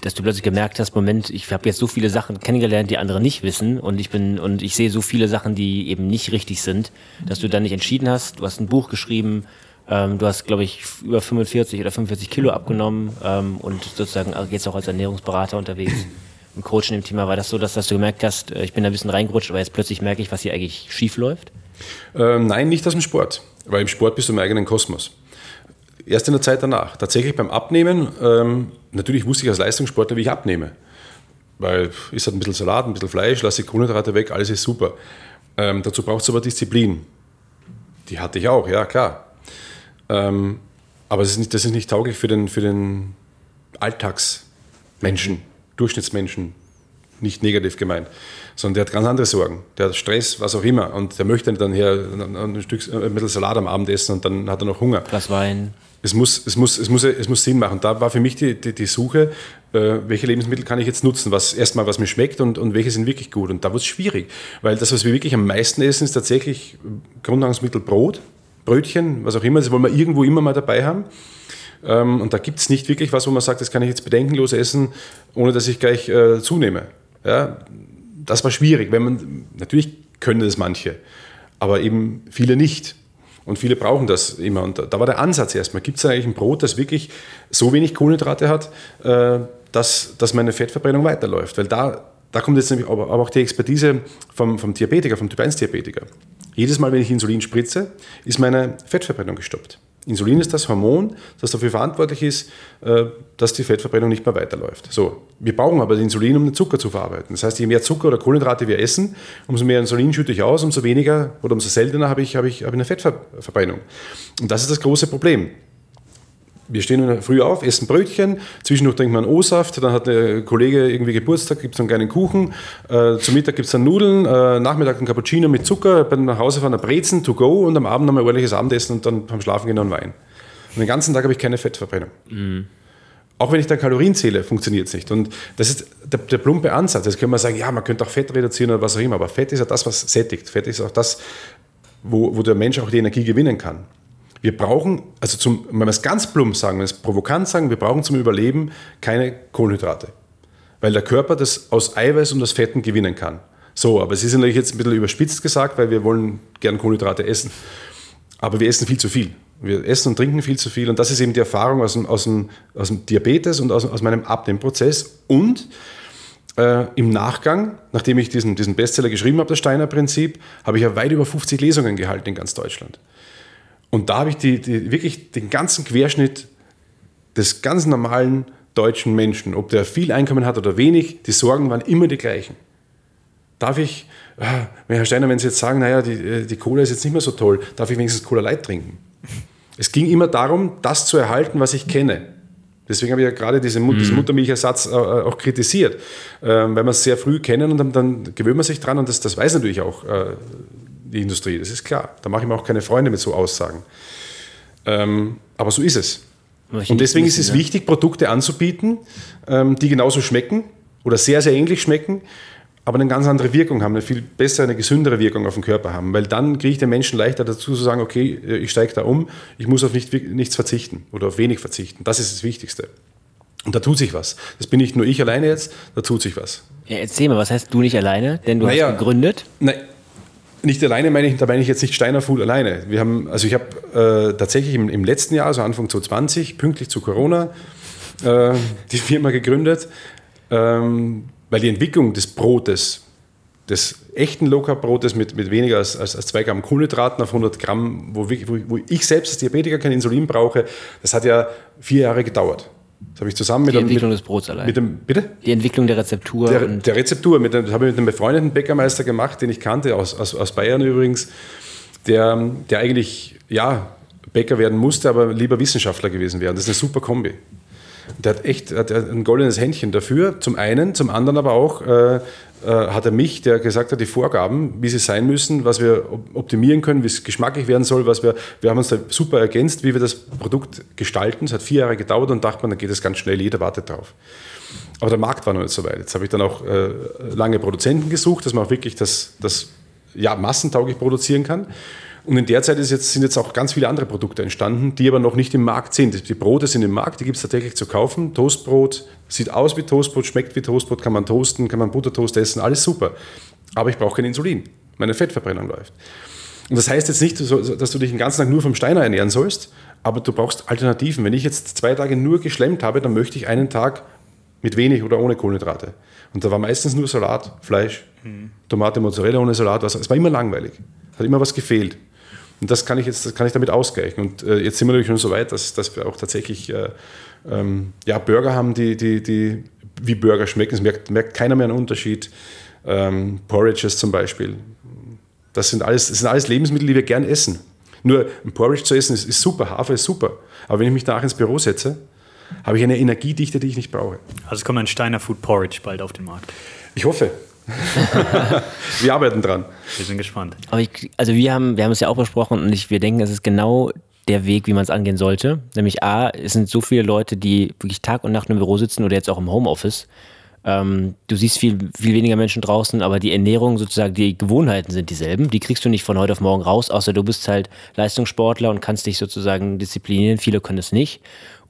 dass du plötzlich gemerkt hast, Moment, ich habe jetzt so viele Sachen kennengelernt, die andere nicht wissen und ich bin und ich sehe so viele Sachen, die eben nicht richtig sind, dass du dann nicht entschieden hast. Du hast ein Buch geschrieben, ähm, du hast, glaube ich, über 45 oder 45 Kilo abgenommen ähm, und sozusagen jetzt auch als Ernährungsberater unterwegs und Coach in dem Thema. War das so, dass, dass du gemerkt hast, äh, ich bin ein bisschen reingerutscht, aber jetzt plötzlich merke ich, was hier eigentlich schief läuft? Ähm, nein, nicht aus dem Sport. Weil im Sport bist du im eigenen Kosmos. Erst in der Zeit danach. Tatsächlich beim Abnehmen, ähm, natürlich wusste ich als Leistungssportler, wie ich abnehme. weil ist halt ein bisschen Salat, ein bisschen Fleisch, lasse die Kohlenhydrate weg, alles ist super. Ähm, dazu braucht es aber Disziplin. Die hatte ich auch, ja klar. Ähm, aber das ist, nicht, das ist nicht tauglich für den, für den Alltagsmenschen, Durchschnittsmenschen, nicht negativ gemeint, sondern der hat ganz andere Sorgen. Der hat Stress, was auch immer. Und der möchte dann hier ein Stück ein bisschen Salat am Abend essen und dann hat er noch Hunger. Glas Wein. Es muss, es, muss, es, muss, es muss Sinn machen. Da war für mich die, die, die Suche, äh, welche Lebensmittel kann ich jetzt nutzen, was erstmal was mir schmeckt und, und welche sind wirklich gut. Und da wird es schwierig, weil das, was wir wirklich am meisten essen, ist tatsächlich Grundnahrungsmittel Brot, Brötchen, was auch immer. Das wollen wir irgendwo immer mal dabei haben. Ähm, und da gibt es nicht wirklich was, wo man sagt, das kann ich jetzt bedenkenlos essen, ohne dass ich gleich äh, zunehme. Ja, das war schwierig. Wenn man, natürlich können das manche, aber eben viele nicht. Und viele brauchen das immer. Und da war der Ansatz erstmal. Gibt es eigentlich ein Brot, das wirklich so wenig Kohlenhydrate hat, äh, dass, dass meine Fettverbrennung weiterläuft? Weil da, da kommt jetzt nämlich aber auch die Expertise vom, vom Diabetiker, vom Typ-1-Diabetiker. Jedes Mal, wenn ich Insulin spritze, ist meine Fettverbrennung gestoppt. Insulin ist das Hormon, das dafür verantwortlich ist, äh, dass die Fettverbrennung nicht mehr weiterläuft. So, wir brauchen aber Insulin, um den Zucker zu verarbeiten. Das heißt, je mehr Zucker oder Kohlenhydrate wir essen, umso mehr Insulin schütte ich aus, umso weniger oder umso seltener habe ich, habe ich, habe ich eine Fettverbrennung. Und das ist das große Problem wir stehen früh auf, essen Brötchen, zwischendurch trinkt man O-Saft, dann hat der Kollege irgendwie Geburtstag, gibt es einen kleinen Kuchen, äh, zum Mittag gibt es dann Nudeln, äh, Nachmittag ein Cappuccino mit Zucker, dann nach Hause fahren, ein Brezen to go und am Abend noch ein ordentliches Abendessen und dann beim Schlafen gehen noch ein Wein. Und den ganzen Tag habe ich keine Fettverbrennung. Mhm. Auch wenn ich da Kalorien zähle, funktioniert es nicht. Und das ist der, der plumpe Ansatz. Jetzt können wir sagen, ja, man könnte auch Fett reduzieren oder was auch immer, aber Fett ist ja das, was sättigt. Fett ist auch das, wo, wo der Mensch auch die Energie gewinnen kann. Wir brauchen, also zum, wenn wir es ganz plump sagen, wenn wir es provokant sagen, wir brauchen zum Überleben keine Kohlenhydrate. Weil der Körper das aus Eiweiß und aus Fetten gewinnen kann. So, aber es ist natürlich jetzt ein bisschen überspitzt gesagt, weil wir wollen gern Kohlenhydrate essen. Aber wir essen viel zu viel. Wir essen und trinken viel zu viel. Und das ist eben die Erfahrung aus dem, aus dem, aus dem Diabetes und aus, aus meinem Abnehmprozess. Und äh, im Nachgang, nachdem ich diesen, diesen Bestseller geschrieben habe, das Steiner Prinzip, habe ich ja weit über 50 Lesungen gehalten in ganz Deutschland. Und da habe ich die, die, wirklich den ganzen Querschnitt des ganz normalen deutschen Menschen, ob der viel Einkommen hat oder wenig, die Sorgen waren immer die gleichen. Darf ich, äh, Herr Steiner, wenn Sie jetzt sagen, naja, die, äh, die Cola ist jetzt nicht mehr so toll, darf ich wenigstens Cola Light trinken? Es ging immer darum, das zu erhalten, was ich kenne. Deswegen habe ich ja gerade diese Mut, mhm. diesen Muttermilchersatz äh, auch kritisiert, ähm, weil wir es sehr früh kennen und dann, gewöhnt man sich dran und das, das weiß natürlich auch die Industrie, das ist klar. Da mache ich mir auch keine Freunde mit so Aussagen. Ähm, aber so ist es. Und deswegen ist es wichtig, Produkte anzubieten, ähm, die genauso schmecken oder sehr, sehr ähnlich schmecken, aber eine ganz andere Wirkung haben, eine viel bessere, eine gesündere Wirkung auf den Körper haben. Weil dann kriege ich den Menschen leichter dazu zu sagen, okay, ich steige da um, ich muss auf nicht, nichts verzichten oder auf wenig verzichten. Das ist das Wichtigste. Und da tut sich was. Das bin nicht nur ich alleine jetzt, da tut sich was. Ja, erzähl mal, was heißt du nicht alleine? Denn du naja, hast gegründet? Nein, nicht alleine meine ich, da meine ich jetzt nicht Steiner Food alleine. Wir haben, also ich habe äh, tatsächlich im, im, letzten Jahr, also Anfang 2020, pünktlich zu Corona, äh, die Firma gegründet, ähm, weil die Entwicklung des Brotes, des echten Low-Carb-Brotes mit, mit weniger als, als, als 2 Gramm Kohlenhydraten auf 100 Gramm, wo, wo, wo ich selbst als Diabetiker kein Insulin brauche, das hat ja vier Jahre gedauert. Das habe ich zusammen mit Die Entwicklung mit, des Brots allein. Mit dem, bitte? Die Entwicklung der Rezeptur. Der, der Rezeptur. Mit dem, das habe ich mit einem befreundeten Bäckermeister gemacht, den ich kannte, aus, aus, aus Bayern übrigens, der, der eigentlich, ja, Bäcker werden musste, aber lieber Wissenschaftler gewesen wäre. Das ist eine super Kombi. Der hat echt hat ein goldenes Händchen dafür, zum einen, zum anderen aber auch äh, äh, hat er mich, der gesagt hat, die Vorgaben, wie sie sein müssen, was wir optimieren können, wie es geschmacklich werden soll, was wir, wir haben uns da super ergänzt, wie wir das Produkt gestalten. Es hat vier Jahre gedauert und dachte man, dann geht es ganz schnell, jeder wartet drauf. Aber der Markt war noch nicht so weit. Jetzt habe ich dann auch äh, lange Produzenten gesucht, dass man auch wirklich das, das ja, massentauglich produzieren kann. Und in der Zeit jetzt, sind jetzt auch ganz viele andere Produkte entstanden, die aber noch nicht im Markt sind. Die Brote sind im Markt, die gibt es tatsächlich zu kaufen. Toastbrot sieht aus wie Toastbrot, schmeckt wie Toastbrot, kann man toasten, kann man Buttertoast essen, alles super. Aber ich brauche kein Insulin. Meine Fettverbrennung läuft. Und das heißt jetzt nicht, dass du dich den ganzen Tag nur vom Steiner ernähren sollst, aber du brauchst Alternativen. Wenn ich jetzt zwei Tage nur geschlemmt habe, dann möchte ich einen Tag mit wenig oder ohne Kohlenhydrate. Und da war meistens nur Salat, Fleisch, mhm. Tomate, Mozzarella ohne Salat. Es war immer langweilig. Hat immer was gefehlt. Und das kann ich jetzt, das kann ich damit ausgleichen. Und äh, jetzt sind wir natürlich schon so weit, dass, dass wir auch tatsächlich äh, ähm, ja, Burger haben, die, die, die wie Burger schmecken. Es merkt, merkt keiner mehr einen Unterschied. Ähm, Porridges zum Beispiel. Das sind, alles, das sind alles Lebensmittel, die wir gern essen. Nur ein Porridge zu essen ist, ist super, Hafer ist super. Aber wenn ich mich danach ins Büro setze, habe ich eine Energiedichte, die ich nicht brauche. Also kommt ein Steiner Food Porridge bald auf den Markt. Ich hoffe. wir arbeiten dran. Wir sind gespannt. Aber ich, also wir haben, wir haben es ja auch besprochen und ich, wir denken, es ist genau der Weg, wie man es angehen sollte. Nämlich A, es sind so viele Leute, die wirklich Tag und Nacht im Büro sitzen oder jetzt auch im Homeoffice. Ähm, du siehst viel, viel weniger Menschen draußen, aber die Ernährung, sozusagen, die Gewohnheiten sind dieselben. Die kriegst du nicht von heute auf morgen raus, außer du bist halt Leistungssportler und kannst dich sozusagen disziplinieren. Viele können es nicht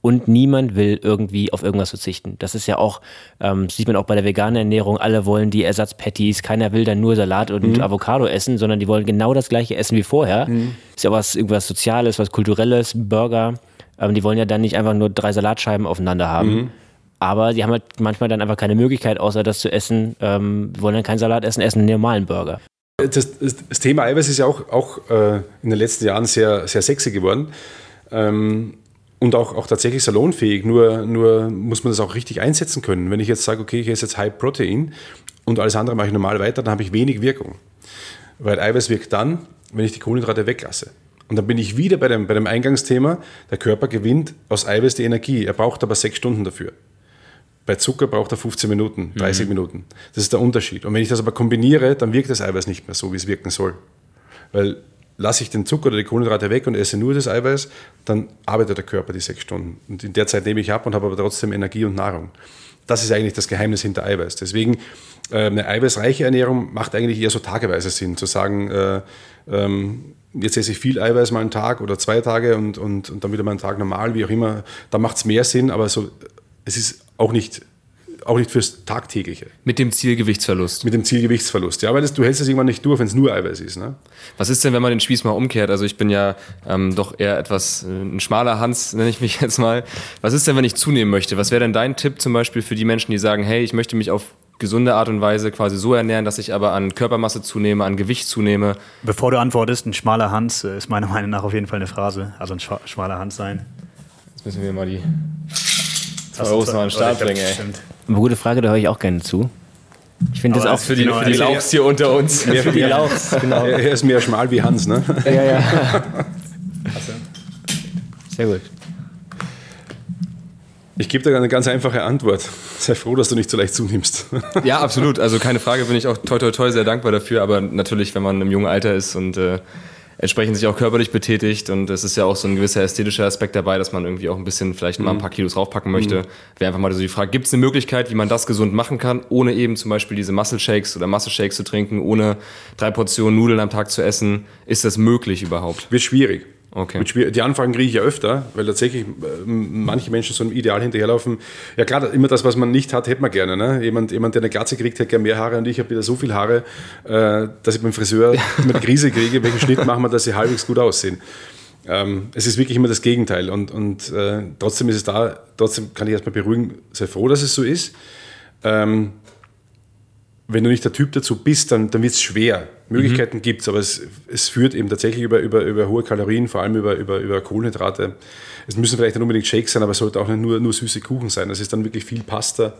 und niemand will irgendwie auf irgendwas verzichten. Das ist ja auch, ähm, sieht man auch bei der veganen Ernährung, alle wollen die Ersatzpatties, keiner will dann nur Salat und mhm. Avocado essen, sondern die wollen genau das gleiche essen wie vorher. Mhm. Ist ja was, irgendwas Soziales, was Kulturelles, Burger. Ähm, die wollen ja dann nicht einfach nur drei Salatscheiben aufeinander haben. Mhm. Aber die haben halt manchmal dann einfach keine Möglichkeit, außer das zu essen. Ähm, wollen dann keinen Salat essen, essen einen normalen Burger. Das, das, Thema Eiweiß ist ja auch, auch äh, in den letzten Jahren sehr, sehr sexy geworden. Ähm, und auch, auch tatsächlich salonfähig. Nur, nur muss man das auch richtig einsetzen können. Wenn ich jetzt sage, okay, ich esse jetzt High Protein und alles andere mache ich normal weiter, dann habe ich wenig Wirkung. Weil Eiweiß wirkt dann, wenn ich die Kohlenhydrate weglasse. Und dann bin ich wieder bei dem, bei dem Eingangsthema, der Körper gewinnt aus Eiweiß die Energie. Er braucht aber sechs Stunden dafür. Bei Zucker braucht er 15 Minuten, 30 mhm. Minuten. Das ist der Unterschied. Und wenn ich das aber kombiniere, dann wirkt das Eiweiß nicht mehr so, wie es wirken soll. Weil lasse ich den Zucker oder die Kohlenhydrate weg und esse nur das Eiweiß, dann arbeitet der Körper die sechs Stunden. Und in der Zeit nehme ich ab und habe aber trotzdem Energie und Nahrung. Das ist eigentlich das Geheimnis hinter Eiweiß. Deswegen äh, eine eiweißreiche Ernährung macht eigentlich eher so tageweise Sinn, zu sagen, äh, ähm, jetzt esse ich viel Eiweiß mal einen Tag oder zwei Tage und, und, und dann wieder mal einen Tag normal, wie auch immer. Da macht es mehr Sinn, aber so, es ist auch nicht auch nicht fürs Tagtägliche. Mit dem Zielgewichtsverlust. Mit dem Zielgewichtsverlust, ja, weil das, du hältst es irgendwann nicht durch, wenn es nur Eiweiß ist. Ne? Was ist denn, wenn man den Spieß mal umkehrt? Also ich bin ja ähm, doch eher etwas, äh, ein schmaler Hans, nenne ich mich jetzt mal. Was ist denn, wenn ich zunehmen möchte? Was wäre denn dein Tipp zum Beispiel für die Menschen, die sagen, hey, ich möchte mich auf gesunde Art und Weise quasi so ernähren, dass ich aber an Körpermasse zunehme, an Gewicht zunehme? Bevor du antwortest, ein schmaler Hans äh, ist meiner Meinung nach auf jeden Fall eine Phrase. Also ein schmaler Hans sein. Jetzt müssen wir mal die zwei Euros noch an den Start bringen, ey. Eine gute Frage, da höre ich auch gerne zu. Ich finde das auch für die, genau, für die Lauchs hier unter uns. Mehr für die Lauchs, genau. Er ist mehr schmal wie Hans, ne? Ja, ja. Sehr gut. Ich gebe dir eine ganz einfache Antwort. Sei froh, dass du nicht so leicht zunimmst. Ja, absolut. Also keine Frage, bin ich auch toi toi toi sehr dankbar dafür. Aber natürlich, wenn man im jungen Alter ist und äh, entsprechend sich auch körperlich betätigt und es ist ja auch so ein gewisser ästhetischer Aspekt dabei, dass man irgendwie auch ein bisschen vielleicht mal ein mhm. paar Kilos raufpacken möchte. Mhm. Wäre einfach mal so die Frage, gibt es eine Möglichkeit, wie man das gesund machen kann, ohne eben zum Beispiel diese Muscle Shakes oder Muscle Shakes zu trinken, ohne drei Portionen Nudeln am Tag zu essen? Ist das möglich überhaupt? Wird schwierig. Okay. Die Anfragen kriege ich ja öfter, weil tatsächlich äh, manche Menschen so einem Ideal hinterherlaufen. Ja klar, immer das, was man nicht hat, hätte man gerne. Ne? Jemand, jemand, der eine Glatze kriegt, hätte gerne mehr Haare und ich habe wieder so viel Haare, äh, dass ich beim Friseur immer die Krise kriege, welchen Schnitt machen wir, dass sie halbwegs gut aussehen. Ähm, es ist wirklich immer das Gegenteil und, und äh, trotzdem ist es da, trotzdem kann ich erstmal beruhigen, sei froh, dass es so ist. Ähm, wenn du nicht der Typ dazu bist, dann, dann wird es schwer. Möglichkeiten mhm. gibt es, aber es, es führt eben tatsächlich über, über, über hohe Kalorien, vor allem über, über, über Kohlenhydrate. Es müssen vielleicht nicht unbedingt Shakes sein, aber es sollte auch nicht nur, nur süße Kuchen sein. Das ist dann wirklich viel Pasta.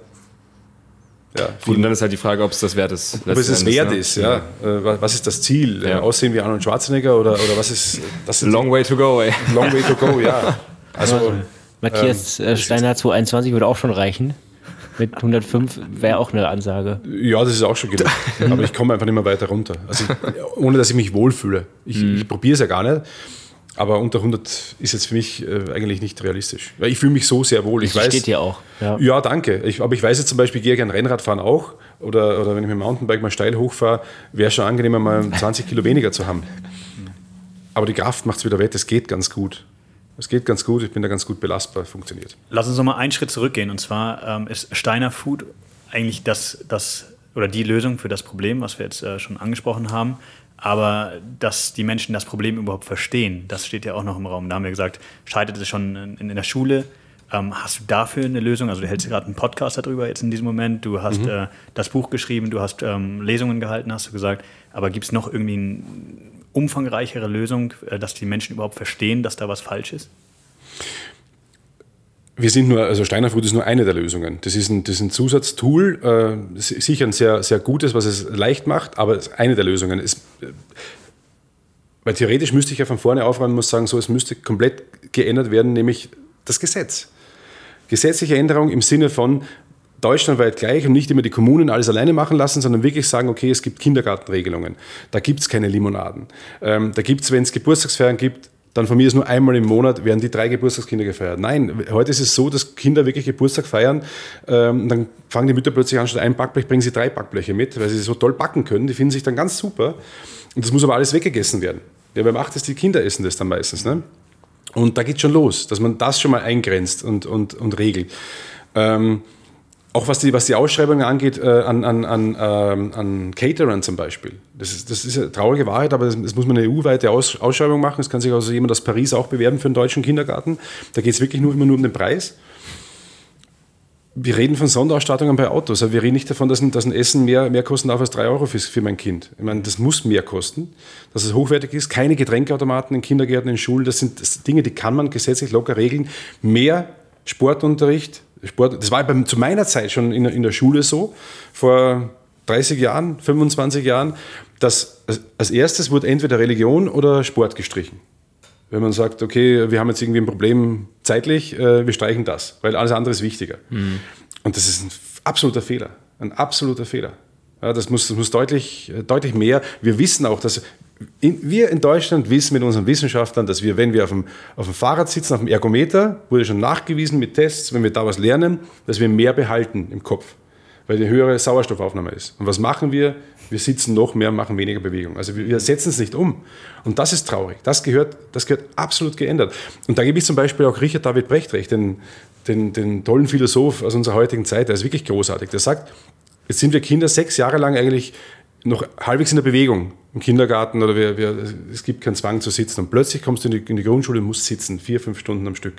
Ja, Gut, und dann ist halt die Frage, ob es das wert ist. Ob es das wert ne? ist, ja. ja. Äh, was ist das Ziel? Ja. Aussehen wie Arnold Schwarzenegger oder, oder was ist. Das Long way to go, ey. Long way to go, ja. Also, Matthias ähm, Steiner 221 würde auch schon reichen mit 105 wäre auch eine Ansage. Ja, das ist auch schon gedacht. Aber ich komme einfach nicht mehr weiter runter. Also ich, ohne dass ich mich wohlfühle. Ich, mhm. ich probiere es ja gar nicht. Aber unter 100 ist jetzt für mich äh, eigentlich nicht realistisch. Ich fühle mich so sehr wohl. Ich das weiß, steht ja auch. Ja, ja danke. Ich, aber ich weiß jetzt zum Beispiel, ich gehe gerne Rennradfahren auch. Oder, oder wenn ich mit dem Mountainbike mal steil hochfahre, wäre es schon angenehmer, mal 20 Kilo weniger zu haben. Aber die Kraft macht es wieder wett. Es geht ganz gut. Es geht ganz gut, ich bin da ganz gut belastbar, funktioniert. Lass uns noch mal einen Schritt zurückgehen. Und zwar ähm, ist Steiner Food eigentlich das, das oder die Lösung für das Problem, was wir jetzt äh, schon angesprochen haben. Aber dass die Menschen das Problem überhaupt verstehen, das steht ja auch noch im Raum. Da haben wir gesagt, scheitert es schon in, in der Schule. Ähm, hast du dafür eine Lösung? Also du hältst gerade einen Podcast darüber jetzt in diesem Moment. Du hast mhm. äh, das Buch geschrieben, du hast ähm, Lesungen gehalten, hast du gesagt. Aber gibt es noch irgendwie ein umfangreichere Lösung, äh, dass die Menschen überhaupt verstehen, dass da was falsch ist? wir sind nur, also Steinerfood ist nur eine der Lösungen. Das ist ein, das ist ein Zusatztool, äh, sicher ein sehr, sehr gutes, was es leicht macht, aber eine der Lösungen. Es, äh, weil theoretisch müsste ich ja von vorne aufräumen, muss sagen, so, es müsste komplett geändert werden, nämlich das Gesetz. Gesetzliche Änderung im Sinne von deutschlandweit gleich und nicht immer die Kommunen alles alleine machen lassen, sondern wirklich sagen, okay, es gibt Kindergartenregelungen, da gibt es keine Limonaden. Ähm, da gibt es, wenn es Geburtstagsfeiern gibt, dann von mir ist nur einmal im Monat werden die drei Geburtstagskinder gefeiert. Nein, heute ist es so, dass Kinder wirklich Geburtstag feiern. Ähm, dann fangen die Mütter plötzlich an, statt ein Backblech bringen sie drei Backbleche mit, weil sie so toll backen können. Die finden sich dann ganz super. Und das muss aber alles weggegessen werden. Ja, wer macht das? Die Kinder essen das dann meistens. Ne? Und da geht schon los, dass man das schon mal eingrenzt und, und, und regelt. Ähm, auch was die, was die Ausschreibungen angeht, äh, an, an, an, ähm, an Caterern zum Beispiel. Das ist, das ist eine traurige Wahrheit, aber das, das muss man eine EU-weite Aus, Ausschreibung machen. Das kann sich also jemand aus Paris auch bewerben für einen deutschen Kindergarten. Da geht es wirklich nur immer nur um den Preis. Wir reden von Sonderausstattungen bei Autos, aber wir reden nicht davon, dass ein, dass ein Essen mehr, mehr kosten darf als 3 Euro für, für mein Kind. Ich meine, das muss mehr kosten, dass es hochwertig ist. Keine Getränkeautomaten in Kindergärten, in Schulen, das sind Dinge, die kann man gesetzlich locker regeln. Mehr Sportunterricht, Sport, das war bei, zu meiner Zeit schon in, in der Schule so, vor 30 Jahren, 25 Jahren, dass als erstes wurde entweder Religion oder Sport gestrichen. Wenn man sagt, okay, wir haben jetzt irgendwie ein Problem zeitlich, äh, wir streichen das, weil alles andere ist wichtiger. Mhm. Und das ist ein absoluter Fehler, ein absoluter Fehler. Ja, das muss, das muss deutlich, deutlich mehr. Wir wissen auch, dass in, wir in Deutschland wissen mit unseren Wissenschaftlern, dass wir, wenn wir auf dem, auf dem Fahrrad sitzen, auf dem Ergometer, wurde schon nachgewiesen mit Tests, wenn wir da was lernen, dass wir mehr behalten im Kopf, weil die höhere Sauerstoffaufnahme ist. Und was machen wir? Wir sitzen noch mehr, machen weniger Bewegung. Also wir, wir setzen es nicht um. Und das ist traurig. Das gehört, das gehört absolut geändert. Und da gebe ich zum Beispiel auch Richard David Brecht recht, den, den, den tollen Philosoph aus unserer heutigen Zeit, der ist wirklich großartig. Der sagt, jetzt sind wir Kinder sechs Jahre lang eigentlich noch halbwegs in der Bewegung im Kindergarten oder wir, wir, es gibt keinen Zwang zu sitzen. Und plötzlich kommst du in die, in die Grundschule und musst sitzen, vier, fünf Stunden am Stück.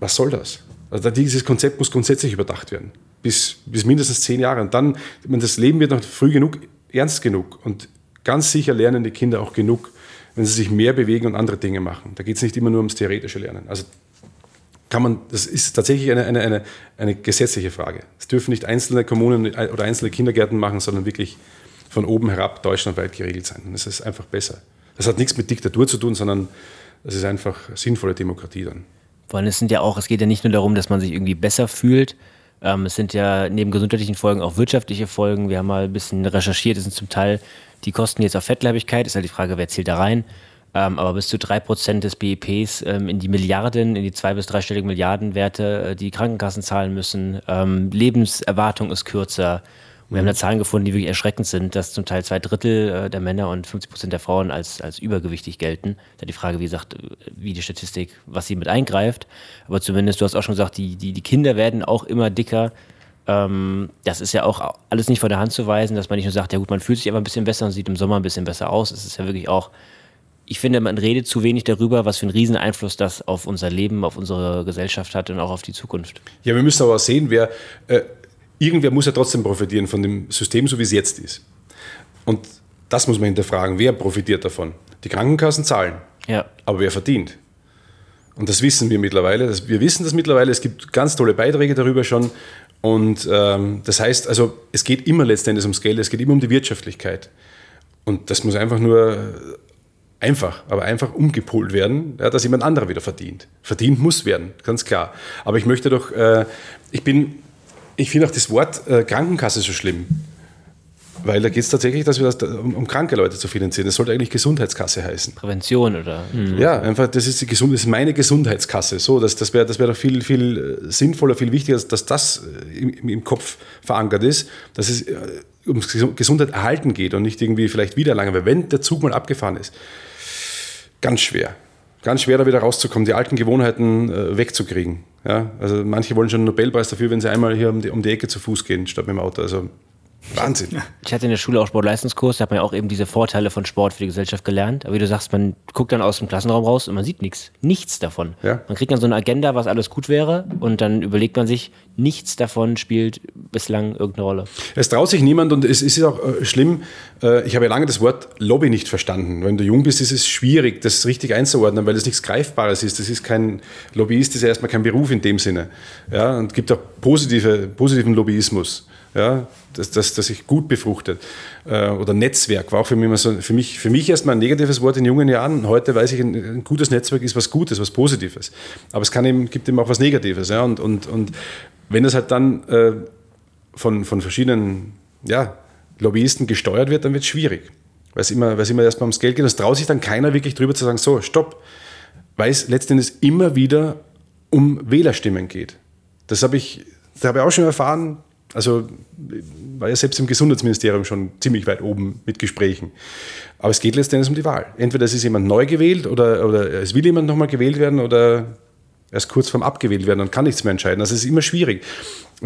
Was soll das? Also dieses Konzept muss grundsätzlich überdacht werden. Bis, bis mindestens zehn Jahre. Und dann, meine, das Leben wird noch früh genug, ernst genug. Und ganz sicher lernen die Kinder auch genug, wenn sie sich mehr bewegen und andere Dinge machen. Da geht es nicht immer nur ums theoretische Lernen. Also kann man, das ist tatsächlich eine, eine, eine, eine gesetzliche Frage. Es dürfen nicht einzelne Kommunen oder einzelne Kindergärten machen, sondern wirklich von oben herab deutschlandweit geregelt sein. Das ist einfach besser. Das hat nichts mit Diktatur zu tun, sondern das ist einfach sinnvolle Demokratie dann. Vor allem, es sind ja auch, es geht ja nicht nur darum, dass man sich irgendwie besser fühlt. Ähm, es sind ja neben gesundheitlichen Folgen auch wirtschaftliche Folgen. Wir haben mal ein bisschen recherchiert, es sind zum Teil die Kosten jetzt auf Fettleibigkeit. Ist halt die Frage, wer zählt da rein? Ähm, aber bis zu drei Prozent des BIPs ähm, in die Milliarden, in die zwei- bis dreistelligen Milliardenwerte, äh, die Krankenkassen zahlen müssen. Ähm, Lebenserwartung ist kürzer. Wir haben da Zahlen gefunden, die wirklich erschreckend sind, dass zum Teil zwei Drittel äh, der Männer und 50 Prozent der Frauen als, als übergewichtig gelten. Da die Frage, wie gesagt, wie die Statistik, was sie mit eingreift. Aber zumindest, du hast auch schon gesagt, die, die, die Kinder werden auch immer dicker. Ähm, das ist ja auch alles nicht von der Hand zu weisen, dass man nicht nur sagt, ja gut, man fühlt sich aber ein bisschen besser und sieht im Sommer ein bisschen besser aus. Es ist ja wirklich auch ich finde, man redet zu wenig darüber, was für einen riesen Einfluss das auf unser Leben, auf unsere Gesellschaft hat und auch auf die Zukunft. Ja, wir müssen aber sehen, wer, äh, irgendwer muss ja trotzdem profitieren von dem System, so wie es jetzt ist. Und das muss man hinterfragen. Wer profitiert davon? Die Krankenkassen zahlen. Ja. Aber wer verdient? Und das wissen wir mittlerweile. Das, wir wissen das mittlerweile. Es gibt ganz tolle Beiträge darüber schon. Und ähm, das heißt, also es geht immer letztendlich ums Geld, es geht immer um die Wirtschaftlichkeit. Und das muss einfach nur einfach, aber einfach umgepolt werden, ja, dass jemand anderer wieder verdient. Verdient muss werden, ganz klar. Aber ich möchte doch, äh, ich bin, ich finde auch das Wort äh, Krankenkasse so schlimm. Weil da geht es tatsächlich, dass wir das, um, um, kranke Leute zu finanzieren. Das sollte eigentlich Gesundheitskasse heißen. Prävention oder? Mhm. Ja, einfach, das ist, die Gesund das ist meine Gesundheitskasse. So, das, das wäre das wär doch viel, viel äh, sinnvoller, viel wichtiger, dass das äh, im, im Kopf verankert ist, dass es äh, um Gesundheit erhalten geht und nicht irgendwie vielleicht wieder lange. Weil wenn der Zug mal abgefahren ist, ganz schwer. Ganz schwer, da wieder rauszukommen, die alten Gewohnheiten äh, wegzukriegen. Ja? Also manche wollen schon einen Nobelpreis dafür, wenn sie einmal hier um die, um die Ecke zu Fuß gehen, statt mit dem Auto. Also Wahnsinn. Ich hatte in der Schule auch Sportleistungskurs, da hat man ja auch eben diese Vorteile von Sport für die Gesellschaft gelernt. Aber wie du sagst, man guckt dann aus dem Klassenraum raus und man sieht nichts. Nichts davon. Ja. Man kriegt dann so eine Agenda, was alles gut wäre und dann überlegt man sich, nichts davon spielt bislang irgendeine Rolle. Es traut sich niemand und es ist auch äh, schlimm. Äh, ich habe ja lange das Wort Lobby nicht verstanden. Wenn du jung bist, ist es schwierig, das richtig einzuordnen, weil es nichts Greifbares ist. Das ist kein Lobbyist, ist ja erstmal kein Beruf in dem Sinne. Ja, und es gibt auch positive, positiven Lobbyismus ja, dass das, das sich gut befruchtet. Äh, oder Netzwerk war auch für mich, immer so, für mich, für mich erstmal ein negatives Wort in jungen Jahren. Heute weiß ich, ein, ein, gutes Netzwerk ist was Gutes, was Positives. Aber es kann eben, gibt eben auch was Negatives. Ja? Und, und, und wenn das halt dann äh, von, von verschiedenen ja, Lobbyisten gesteuert wird, dann wird es schwierig. Weil es immer, immer erstmal ums Geld geht. Das traut sich dann keiner wirklich drüber zu sagen, so, stopp. Weil es letztendlich immer wieder um Wählerstimmen geht. Das habe ich, das habe ich auch schon erfahren, also war ja selbst im Gesundheitsministerium schon ziemlich weit oben mit Gesprächen. Aber es geht letztendlich um die Wahl. Entweder es ist jemand neu gewählt oder, oder es will jemand nochmal gewählt werden oder erst kurz vorm abgewählt werden und kann nichts mehr entscheiden. Also es ist immer schwierig.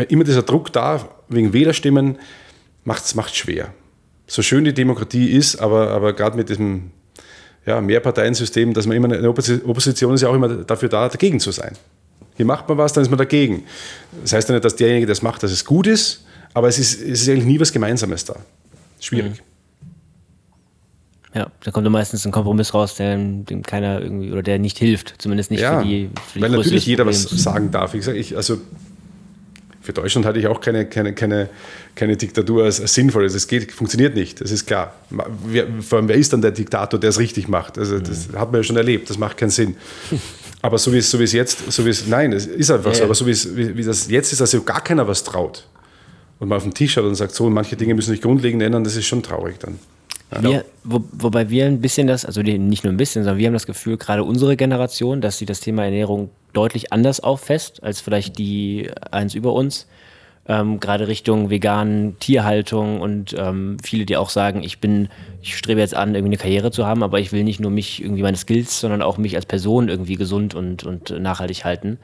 Immer dieser Druck da, wegen Wählerstimmen, macht es schwer. So schön die Demokratie ist, aber, aber gerade mit diesem ja, Mehrparteiensystem, dass man immer eine Opposition ist ja auch immer dafür da, dagegen zu sein. Hier macht man was, dann ist man dagegen. Das heißt ja nicht, dass derjenige, der das macht, dass es gut ist, aber es ist, es ist eigentlich nie was Gemeinsames da. Schwierig. Mhm. Ja, da kommt dann meistens ein Kompromiss raus, der dem keiner irgendwie oder der nicht hilft, zumindest nicht ja, für die. Für die weil natürlich jeder was sagen darf. Ich sage, ich, also für Deutschland hatte ich auch keine, keine, keine, keine Diktatur als, als sinnvoll. Also es geht, funktioniert nicht, das ist klar. Wer, vor allem, wer ist dann der Diktator, der es richtig macht? Also das mhm. hat man ja schon erlebt, das macht keinen Sinn. Aber so wie es, so wie es jetzt, so wie es, nein, es ist einfach ja, so, aber so wie, es, wie, wie das jetzt ist, dass sich gar keiner was traut und mal auf den Tisch hat und sagt, so, manche Dinge müssen sich grundlegend ändern, das ist schon traurig dann. Ja. Wir, wo, wobei wir ein bisschen das, also nicht nur ein bisschen, sondern wir haben das Gefühl, gerade unsere Generation, dass sie das Thema Ernährung deutlich anders auffasst als vielleicht die eins über uns ähm, gerade Richtung veganen Tierhaltung und ähm, viele, die auch sagen, ich bin, ich strebe jetzt an, irgendwie eine Karriere zu haben, aber ich will nicht nur mich irgendwie meine Skills, sondern auch mich als Person irgendwie gesund und, und nachhaltig halten.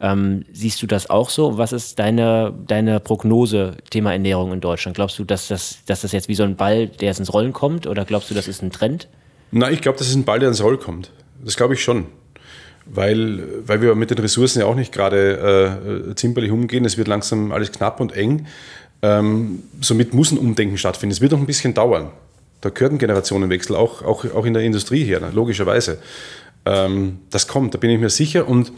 Ähm, siehst du das auch so? Was ist deine, deine Prognose Thema Ernährung in Deutschland? Glaubst du, dass das, dass das jetzt wie so ein Ball, der jetzt ins Rollen kommt, oder glaubst du, das ist ein Trend? Na, ich glaube, das ist ein Ball, der ins Rollen kommt. Das glaube ich schon weil, weil wir mit den Ressourcen ja auch nicht gerade äh, zimperlich umgehen. Es wird langsam alles knapp und eng. Ähm, somit muss ein Umdenken stattfinden. Es wird noch ein bisschen dauern. Da gehört ein Generationenwechsel, auch, auch, auch in der Industrie her, logischerweise. Ähm, das kommt, da bin ich mir sicher. Und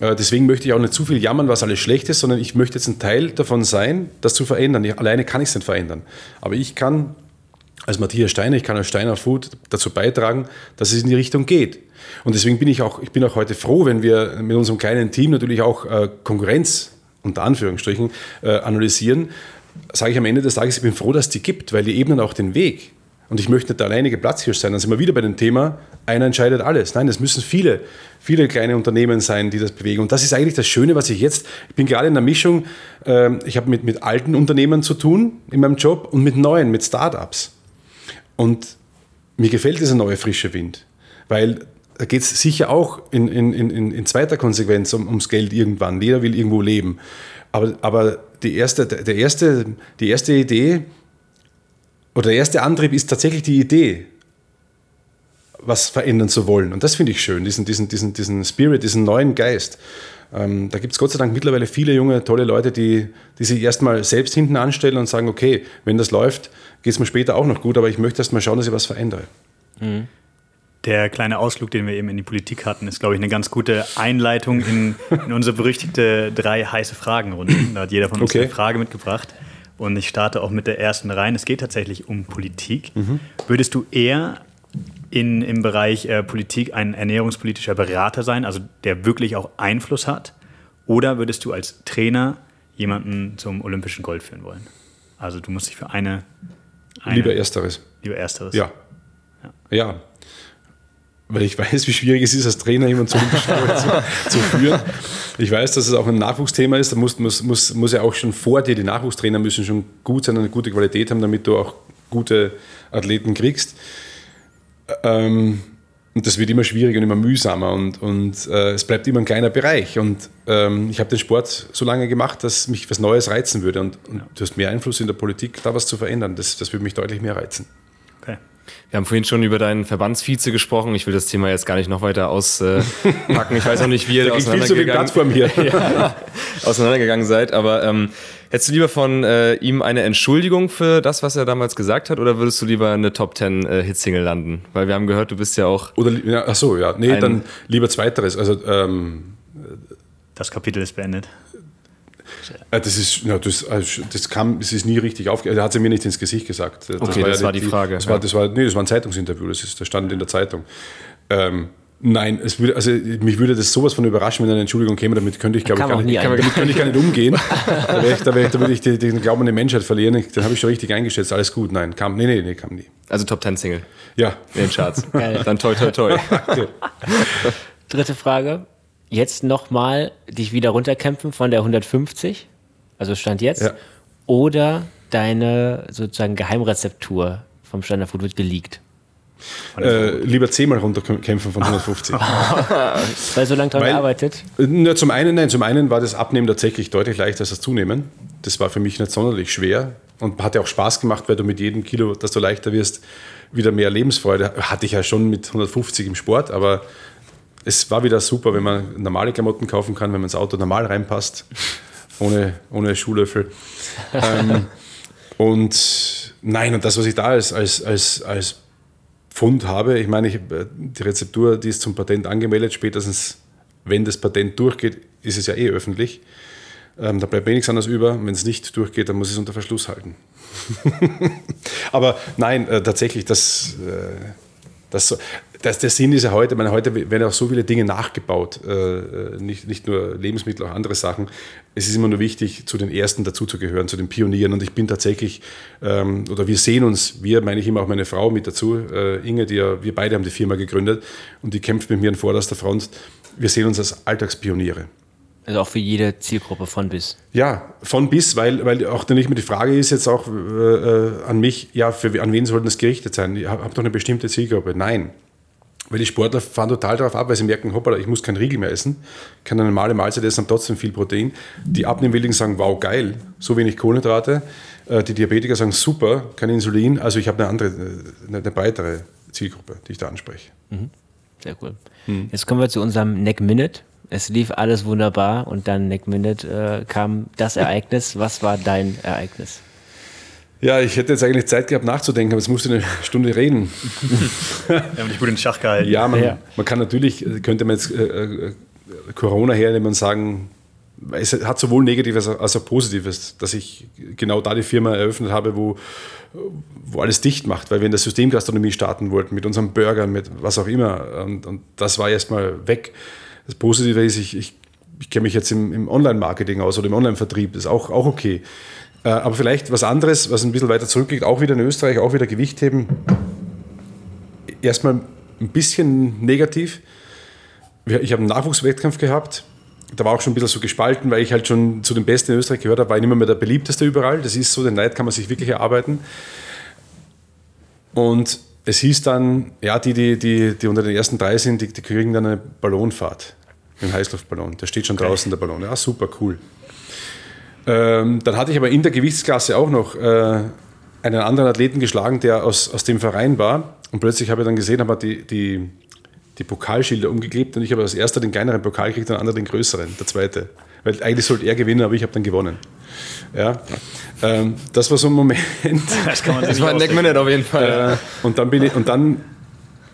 äh, deswegen möchte ich auch nicht zu viel jammern, was alles schlecht ist, sondern ich möchte jetzt ein Teil davon sein, das zu verändern. Ich, alleine kann ich es nicht verändern. Aber ich kann als Matthias Steiner, ich kann als Steiner Food dazu beitragen, dass es in die Richtung geht. Und deswegen bin ich auch, ich bin auch heute froh, wenn wir mit unserem kleinen Team natürlich auch äh, Konkurrenz unter Anführungsstrichen äh, analysieren, sage ich am Ende des Tages, ich bin froh, dass die gibt, weil die ebnen auch den Weg. Und ich möchte nicht der alleinige Platzhirsch sein. Dann sind wir wieder bei dem Thema, einer entscheidet alles. Nein, es müssen viele, viele kleine Unternehmen sein, die das bewegen. Und das ist eigentlich das Schöne, was ich jetzt, ich bin gerade in der Mischung, äh, ich habe mit, mit alten Unternehmen zu tun in meinem Job und mit neuen, mit Startups. Und mir gefällt dieser neue frische Wind, weil da geht es sicher auch in, in, in, in zweiter Konsequenz um, ums Geld irgendwann. Jeder will irgendwo leben. Aber, aber die, erste, der erste, die erste Idee oder der erste Antrieb ist tatsächlich die Idee, was verändern zu wollen. Und das finde ich schön, diesen, diesen, diesen, diesen Spirit, diesen neuen Geist. Ähm, da gibt es Gott sei Dank mittlerweile viele junge, tolle Leute, die, die sich erstmal selbst hinten anstellen und sagen, okay, wenn das läuft, geht es mir später auch noch gut, aber ich möchte erst mal schauen, dass ich was verändere. Mhm. Der kleine Ausflug, den wir eben in die Politik hatten, ist, glaube ich, eine ganz gute Einleitung in, in unsere berüchtigte drei heiße Fragenrunde. Da hat jeder von uns okay. eine Frage mitgebracht. Und ich starte auch mit der ersten rein. Es geht tatsächlich um Politik. Mhm. Würdest du eher in, im Bereich äh, Politik ein ernährungspolitischer Berater sein, also der wirklich auch Einfluss hat? Oder würdest du als Trainer jemanden zum olympischen Gold führen wollen? Also du musst dich für eine. eine lieber Ersteres. Lieber Ersteres. Ja. ja. Ja. Weil ich weiß, wie schwierig es ist, als Trainer jemanden zum olympischen Gold zu, zu, führen. Ich weiß, dass es auch ein Nachwuchsthema ist. Da muss, muss, muss, muss ja auch schon vor dir, die Nachwuchstrainer müssen schon gut sein und eine gute Qualität haben, damit du auch gute Athleten kriegst. Ähm, und das wird immer schwieriger und immer mühsamer und, und äh, es bleibt immer ein kleiner Bereich. Und ähm, ich habe den Sport so lange gemacht, dass mich was Neues reizen würde. Und, und du hast mehr Einfluss in der Politik, da was zu verändern. Das, das würde mich deutlich mehr reizen. Okay. Wir haben vorhin schon über deinen Verbandsvize gesprochen. Ich will das Thema jetzt gar nicht noch weiter auspacken. Ich weiß auch nicht, wie ihr auseinandergegangen, viel zu viel hier. ja, auseinandergegangen seid. Aber ähm, hättest du lieber von äh, ihm eine Entschuldigung für das, was er damals gesagt hat, oder würdest du lieber eine Top Ten äh, Hitsingle landen? Weil wir haben gehört, du bist ja auch. Oder ja, ach so, ja. Nee, dann lieber zweiteres. Also ähm, das Kapitel ist beendet. Äh, das ist, ja, das, also, das kam, es ist nie richtig aufgehört. Er hat sie mir nicht ins Gesicht gesagt. Das okay, war das ja war die, die Frage. Das, ja. war, das, war, nee, das war ein Zeitungsinterview, das, ist, das stand in der Zeitung. Ähm, Nein, es würde, also mich würde das sowas von überraschen, wenn eine Entschuldigung käme. Damit könnte ich, glaube ich, gar nicht, kann, damit könnte ich gar nicht umgehen. da, ich, da, ich, da würde ich den, den Glauben an die Menschheit verlieren. Dann habe ich schon richtig eingeschätzt. Alles gut. Nein, kam, nee, nee, nee, kam nie. Also Top Ten Single. Ja. In den Charts. Geil. Dann toi, toi, toi. Dritte Frage. Jetzt nochmal dich wieder runterkämpfen von der 150 also Stand jetzt, ja. oder deine sozusagen Geheimrezeptur vom Standard Food wird geleakt? Äh, lieber zehnmal runterkämpfen von 150. Weil so lange dran gearbeitet? Na, zum einen, nein, zum einen war das Abnehmen tatsächlich deutlich leichter als das Zunehmen. Das war für mich nicht sonderlich schwer und hat ja auch Spaß gemacht, weil du mit jedem Kilo, dass du leichter wirst, wieder mehr Lebensfreude. Hatte ich ja schon mit 150 im Sport, aber es war wieder super, wenn man normale Klamotten kaufen kann, wenn man ins Auto normal reinpasst ohne, ohne Schuhlöffel. ähm, und nein, und das, was ich da als, als, als, als Fund habe, ich meine, ich, die Rezeptur, die ist zum Patent angemeldet, spätestens wenn das Patent durchgeht, ist es ja eh öffentlich. Ähm, da bleibt mir nichts anderes über. Wenn es nicht durchgeht, dann muss ich es unter Verschluss halten. Aber nein, äh, tatsächlich, das, äh, das, das, der Sinn ist ja heute, meine, heute werden auch so viele Dinge nachgebaut, äh, nicht, nicht nur Lebensmittel, auch andere Sachen. Es ist immer nur wichtig, zu den Ersten dazuzugehören, zu den Pionieren. Und ich bin tatsächlich, ähm, oder wir sehen uns, wir meine ich immer auch meine Frau mit dazu, äh, Inge, die ja, wir beide haben die Firma gegründet und die kämpft mit mir an vorderster Front. Wir sehen uns als Alltagspioniere. Also auch für jede Zielgruppe von bis. Ja, von bis, weil, weil auch dann nicht mehr die Frage ist jetzt auch äh, äh an mich, ja, für, an wen soll das gerichtet sein? Ich habe doch eine bestimmte Zielgruppe. Nein, weil die Sportler fahren total darauf ab, weil sie merken, hoppala, ich muss kein Riegel mehr essen, kann eine normale Mahlzeit essen, und trotzdem viel Protein. Die Abnehmwilligen sagen, wow, geil, so wenig Kohlenhydrate. Äh, die Diabetiker sagen, super, kein Insulin. Also ich habe eine andere, äh, eine breitere Zielgruppe, die ich da anspreche. Mhm. Sehr cool. Mhm. Jetzt kommen wir zu unserem Neck Minute. Es lief alles wunderbar und dann Neck Minute äh, kam das Ereignis. Was war dein Ereignis? Ja, ich hätte jetzt eigentlich Zeit gehabt nachzudenken, aber jetzt musste eine Stunde reden. Wir haben dich gut in Schach gehalten. Ja, man, ja. man kann natürlich, könnte man jetzt äh, äh, Corona hernehmen und sagen, es hat sowohl Negatives als auch Positives, dass ich genau da die Firma eröffnet habe, wo, wo alles dicht macht, weil wir in der Systemgastronomie starten wollten, mit unseren Burgern, mit was auch immer. Und, und das war erstmal weg. Das Positive ist, ich, ich, ich kenne mich jetzt im, im Online-Marketing aus oder im Online-Vertrieb, ist auch, auch okay. Äh, aber vielleicht was anderes, was ein bisschen weiter zurückliegt, auch wieder in Österreich, auch wieder Gewichtheben. Erstmal ein bisschen negativ. Ich habe einen Nachwuchswettkampf gehabt. Da war auch schon ein bisschen so gespalten, weil ich halt schon zu den Besten in Österreich gehört habe, war ich nicht mehr, der beliebteste überall. Das ist so, den Neid kann man sich wirklich erarbeiten. Und es hieß dann, ja, die, die, die, die unter den ersten drei sind, die, die kriegen dann eine Ballonfahrt. Einen Heißluftballon. Der steht schon draußen, der Ballon. Ja, super, cool. Ähm, dann hatte ich aber in der Gewichtsklasse auch noch äh, einen anderen Athleten geschlagen, der aus, aus dem Verein war. Und plötzlich habe ich dann gesehen, habe die, die, die Pokalschilder umgeklebt und ich habe als erster den kleineren Pokal gekriegt, der andere den größeren, der zweite. Weil eigentlich sollte er gewinnen, aber ich habe dann gewonnen. Ja, ähm, das war so ein Moment. Das, kann man das war ein Neckminute auf jeden Fall. Äh, und dann bin ich, und dann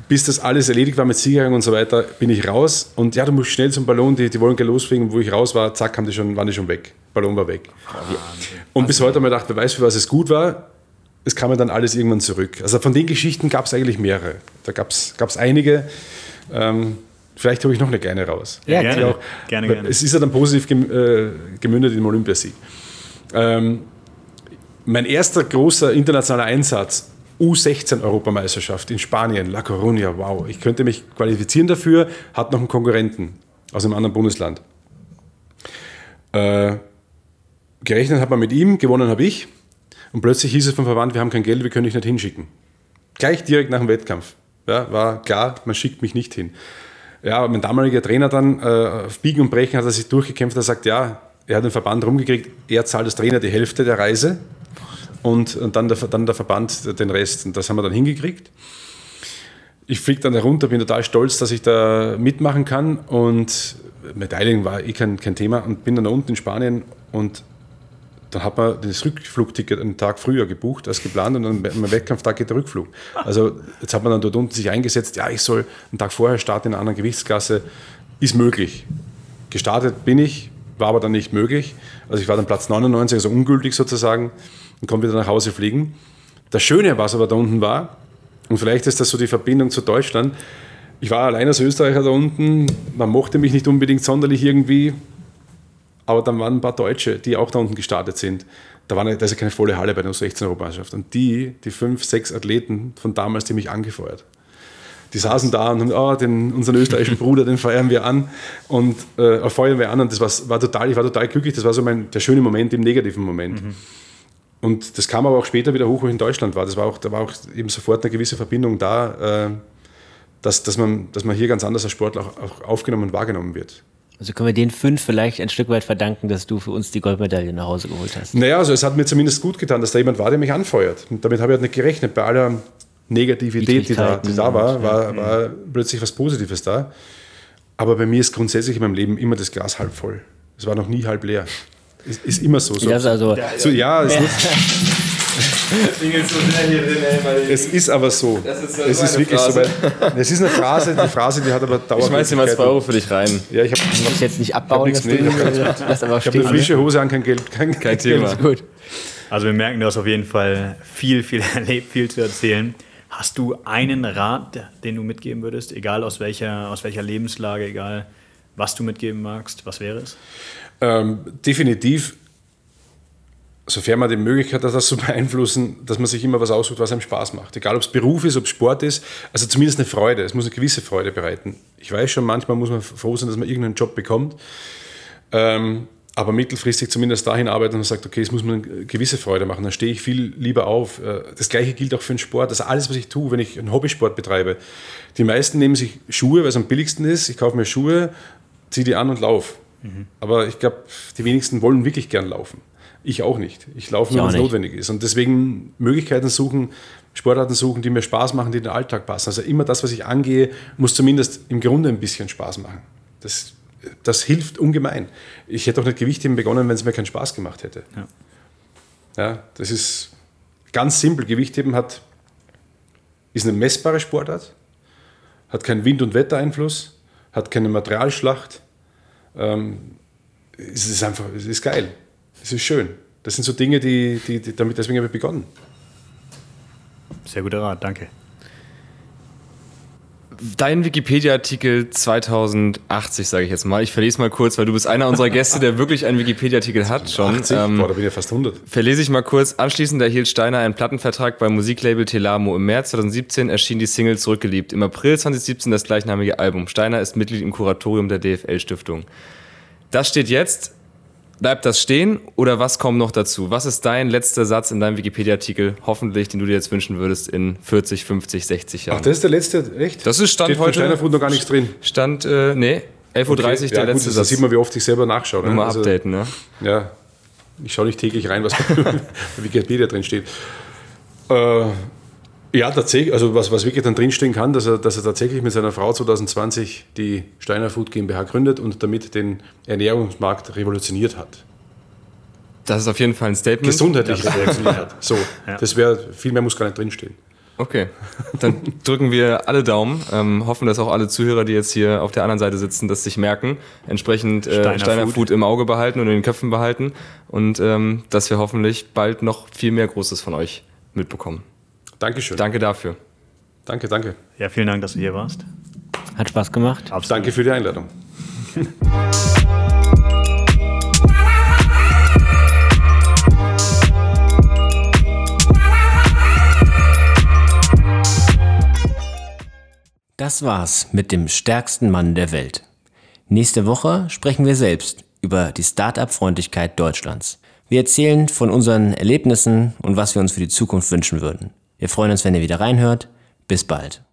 bis das alles erledigt war mit Siegerrang und so weiter, bin ich raus und ja, du musst schnell zum Ballon, die, die wollen gleich losfliegen, wo ich raus war, zack, haben die schon, waren die schon weg. Ballon war weg. Wahnsinn. Und bis heute haben wir gedacht, wer weiß, für was es gut war, es kam mir dann alles irgendwann zurück. Also von den Geschichten gab es eigentlich mehrere. Da gab es einige. Ähm, vielleicht habe ich noch eine kleine raus. Ja, gerne. Auch, gerne, gerne. Es ist ja dann positiv äh, gemündet in Olympiasieg. Ähm, mein erster großer internationaler Einsatz U16-Europameisterschaft in Spanien, La Coruña, wow. Ich könnte mich qualifizieren dafür, hat noch einen Konkurrenten aus einem anderen Bundesland. Äh, gerechnet hat man mit ihm, gewonnen habe ich. Und plötzlich hieß es vom Verband, wir haben kein Geld, wir können dich nicht hinschicken. Gleich direkt nach dem Wettkampf. Ja, war klar, man schickt mich nicht hin. Ja, mein damaliger Trainer dann, äh, auf Biegen und Brechen hat er sich durchgekämpft, er sagt, ja, er hat den Verband rumgekriegt, er zahlt als Trainer die Hälfte der Reise und, und dann, der, dann der Verband den Rest. Und das haben wir dann hingekriegt. Ich fliege dann herunter, bin total stolz, dass ich da mitmachen kann und Medaillen war eh kein, kein Thema und bin dann da unten in Spanien und dann hat man das Rückflugticket einen Tag früher gebucht als geplant und dann am Wettkampftag geht der Rückflug. Also jetzt hat man dann dort unten sich eingesetzt, ja, ich soll einen Tag vorher starten in einer anderen Gewichtsklasse. Ist möglich. Gestartet bin ich, war aber dann nicht möglich. Also ich war dann Platz 99, also ungültig sozusagen, und konnte wieder nach Hause fliegen. Das Schöne, was aber da unten war, und vielleicht ist das so die Verbindung zu Deutschland, ich war allein als Österreicher da unten, man mochte mich nicht unbedingt sonderlich irgendwie, aber dann waren ein paar Deutsche, die auch da unten gestartet sind. Da war da ist ja keine volle Halle bei der 16 Europameisterschaft. Und die, die fünf, sechs Athleten von damals, die mich angefeuert die saßen da und haben, oh, den, unseren österreichischen Bruder, den feiern wir an und äh, feuern wir an und das war, war, total, ich war total glücklich, das war so mein, der schöne Moment im negativen Moment. Mhm. Und das kam aber auch später wieder hoch, wo ich in Deutschland war. Das war auch, da war auch eben sofort eine gewisse Verbindung da, äh, dass, dass, man, dass man hier ganz anders als Sportler auch, auch aufgenommen und wahrgenommen wird. Also können wir den fünf vielleicht ein Stück weit verdanken, dass du für uns die Goldmedaille nach Hause geholt hast? Naja, also es hat mir zumindest gut getan, dass da jemand war, der mich anfeuert. Und damit habe ich halt nicht gerechnet. Bei aller Negativität, die da, die da war, war, war plötzlich was Positives da. Aber bei mir ist grundsätzlich in meinem Leben immer das Glas halb voll. Es war noch nie halb leer. Ist, ist immer so. so. Ja, also, so, ja, es, es ist aber so. Das ist, es ist wirklich Phrase. so. es ist eine Phrase, die Phrase, die hat aber dauert. Ich schmeiß dir mal zwei Euro für dich rein. Ja, ich habe ich jetzt nicht abbauen. Ich habe hab eine frische Hose an, kein Geld. Kein, kein Thema. Gut. Also wir merken, du hast auf jeden Fall viel, viel erlebt, viel zu erzählen. Hast du einen Rat, den du mitgeben würdest, egal aus welcher, aus welcher Lebenslage, egal was du mitgeben magst? Was wäre es? Ähm, definitiv, sofern man die Möglichkeit hat, das zu beeinflussen, dass man sich immer was aussucht, was einem Spaß macht. Egal, ob es Beruf ist, ob es Sport ist, also zumindest eine Freude. Es muss eine gewisse Freude bereiten. Ich weiß schon, manchmal muss man froh sein, dass man irgendeinen Job bekommt. Ähm, aber mittelfristig zumindest dahin arbeiten und sagt, okay, es muss mir eine gewisse Freude machen, dann stehe ich viel lieber auf. Äh, das gleiche gilt auch für den Sport. Also alles, was ich tue, wenn ich einen Hobbysport betreibe. Die meisten nehmen sich Schuhe, weil es am billigsten ist. Ich kaufe mir Schuhe, ziehe die an und laufe. Mhm. Aber ich glaube, die wenigsten wollen wirklich gern laufen. Ich auch nicht. Ich laufe nur, wenn es notwendig ist. Und deswegen Möglichkeiten suchen, Sportarten suchen, die mir Spaß machen, die in den Alltag passen. Also immer das, was ich angehe, muss zumindest im Grunde ein bisschen Spaß machen. Das das hilft ungemein. Ich hätte auch nicht Gewichtheben begonnen, wenn es mir keinen Spaß gemacht hätte. Ja. ja das ist ganz simpel. Gewichtheben hat, ist eine messbare Sportart, hat keinen Wind- und Wettereinfluss, hat keine Materialschlacht. Ähm, es ist einfach, es ist geil. Es ist schön. Das sind so Dinge, die, die, die damit deswegen habe ich begonnen. Sehr guter Rat, danke. Dein Wikipedia-Artikel 2080, sage ich jetzt mal. Ich verlese mal kurz, weil du bist einer unserer Gäste, der wirklich einen Wikipedia-Artikel hat schon. 80? Ähm, Boah, da bin ich ja fast 100. Verlese ich mal kurz. Anschließend erhielt Steiner einen Plattenvertrag beim Musiklabel Telamo. Im März 2017 erschien die Single Zurückgeliebt. Im April 2017 das gleichnamige Album. Steiner ist Mitglied im Kuratorium der DFL-Stiftung. Das steht jetzt Bleibt das stehen oder was kommt noch dazu? Was ist dein letzter Satz in deinem Wikipedia-Artikel, hoffentlich, den du dir jetzt wünschen würdest in 40, 50, 60 Jahren? Ach, das ist der letzte, echt? Das ist Stand Steht heute. Steiner noch gar nichts drin. Stand, äh, nee, 11.30 Uhr okay. der ja, letzte gut, Satz. Da sieht man, wie oft ich selber nachschaue. Ne? Mal also, updaten, ne? Ja, ich schaue nicht täglich rein, was bei Wikipedia drin steht. Äh, ja, tatsächlich, also was, was wirklich dann drinstehen kann, dass er, dass er tatsächlich mit seiner Frau 2020 die Steiner Food GmbH gründet und damit den Ernährungsmarkt revolutioniert hat. Das ist auf jeden Fall ein Statement. Gesundheitlich revolutioniert hat. So, ja. das wäre, viel mehr muss gar nicht drinstehen. Okay, dann drücken wir alle Daumen, ähm, hoffen, dass auch alle Zuhörer, die jetzt hier auf der anderen Seite sitzen, das sich merken, entsprechend äh, Steiner, Steiner Food. Food. im Auge behalten und in den Köpfen behalten und ähm, dass wir hoffentlich bald noch viel mehr Großes von euch mitbekommen. Dankeschön. Danke dafür. Danke, danke. Ja, vielen Dank, dass du hier warst. Hat Spaß gemacht. Absolut. Danke für die Einladung. Das war's mit dem stärksten Mann der Welt. Nächste Woche sprechen wir selbst über die Start-up-Freundlichkeit Deutschlands. Wir erzählen von unseren Erlebnissen und was wir uns für die Zukunft wünschen würden. Wir freuen uns, wenn ihr wieder reinhört. Bis bald.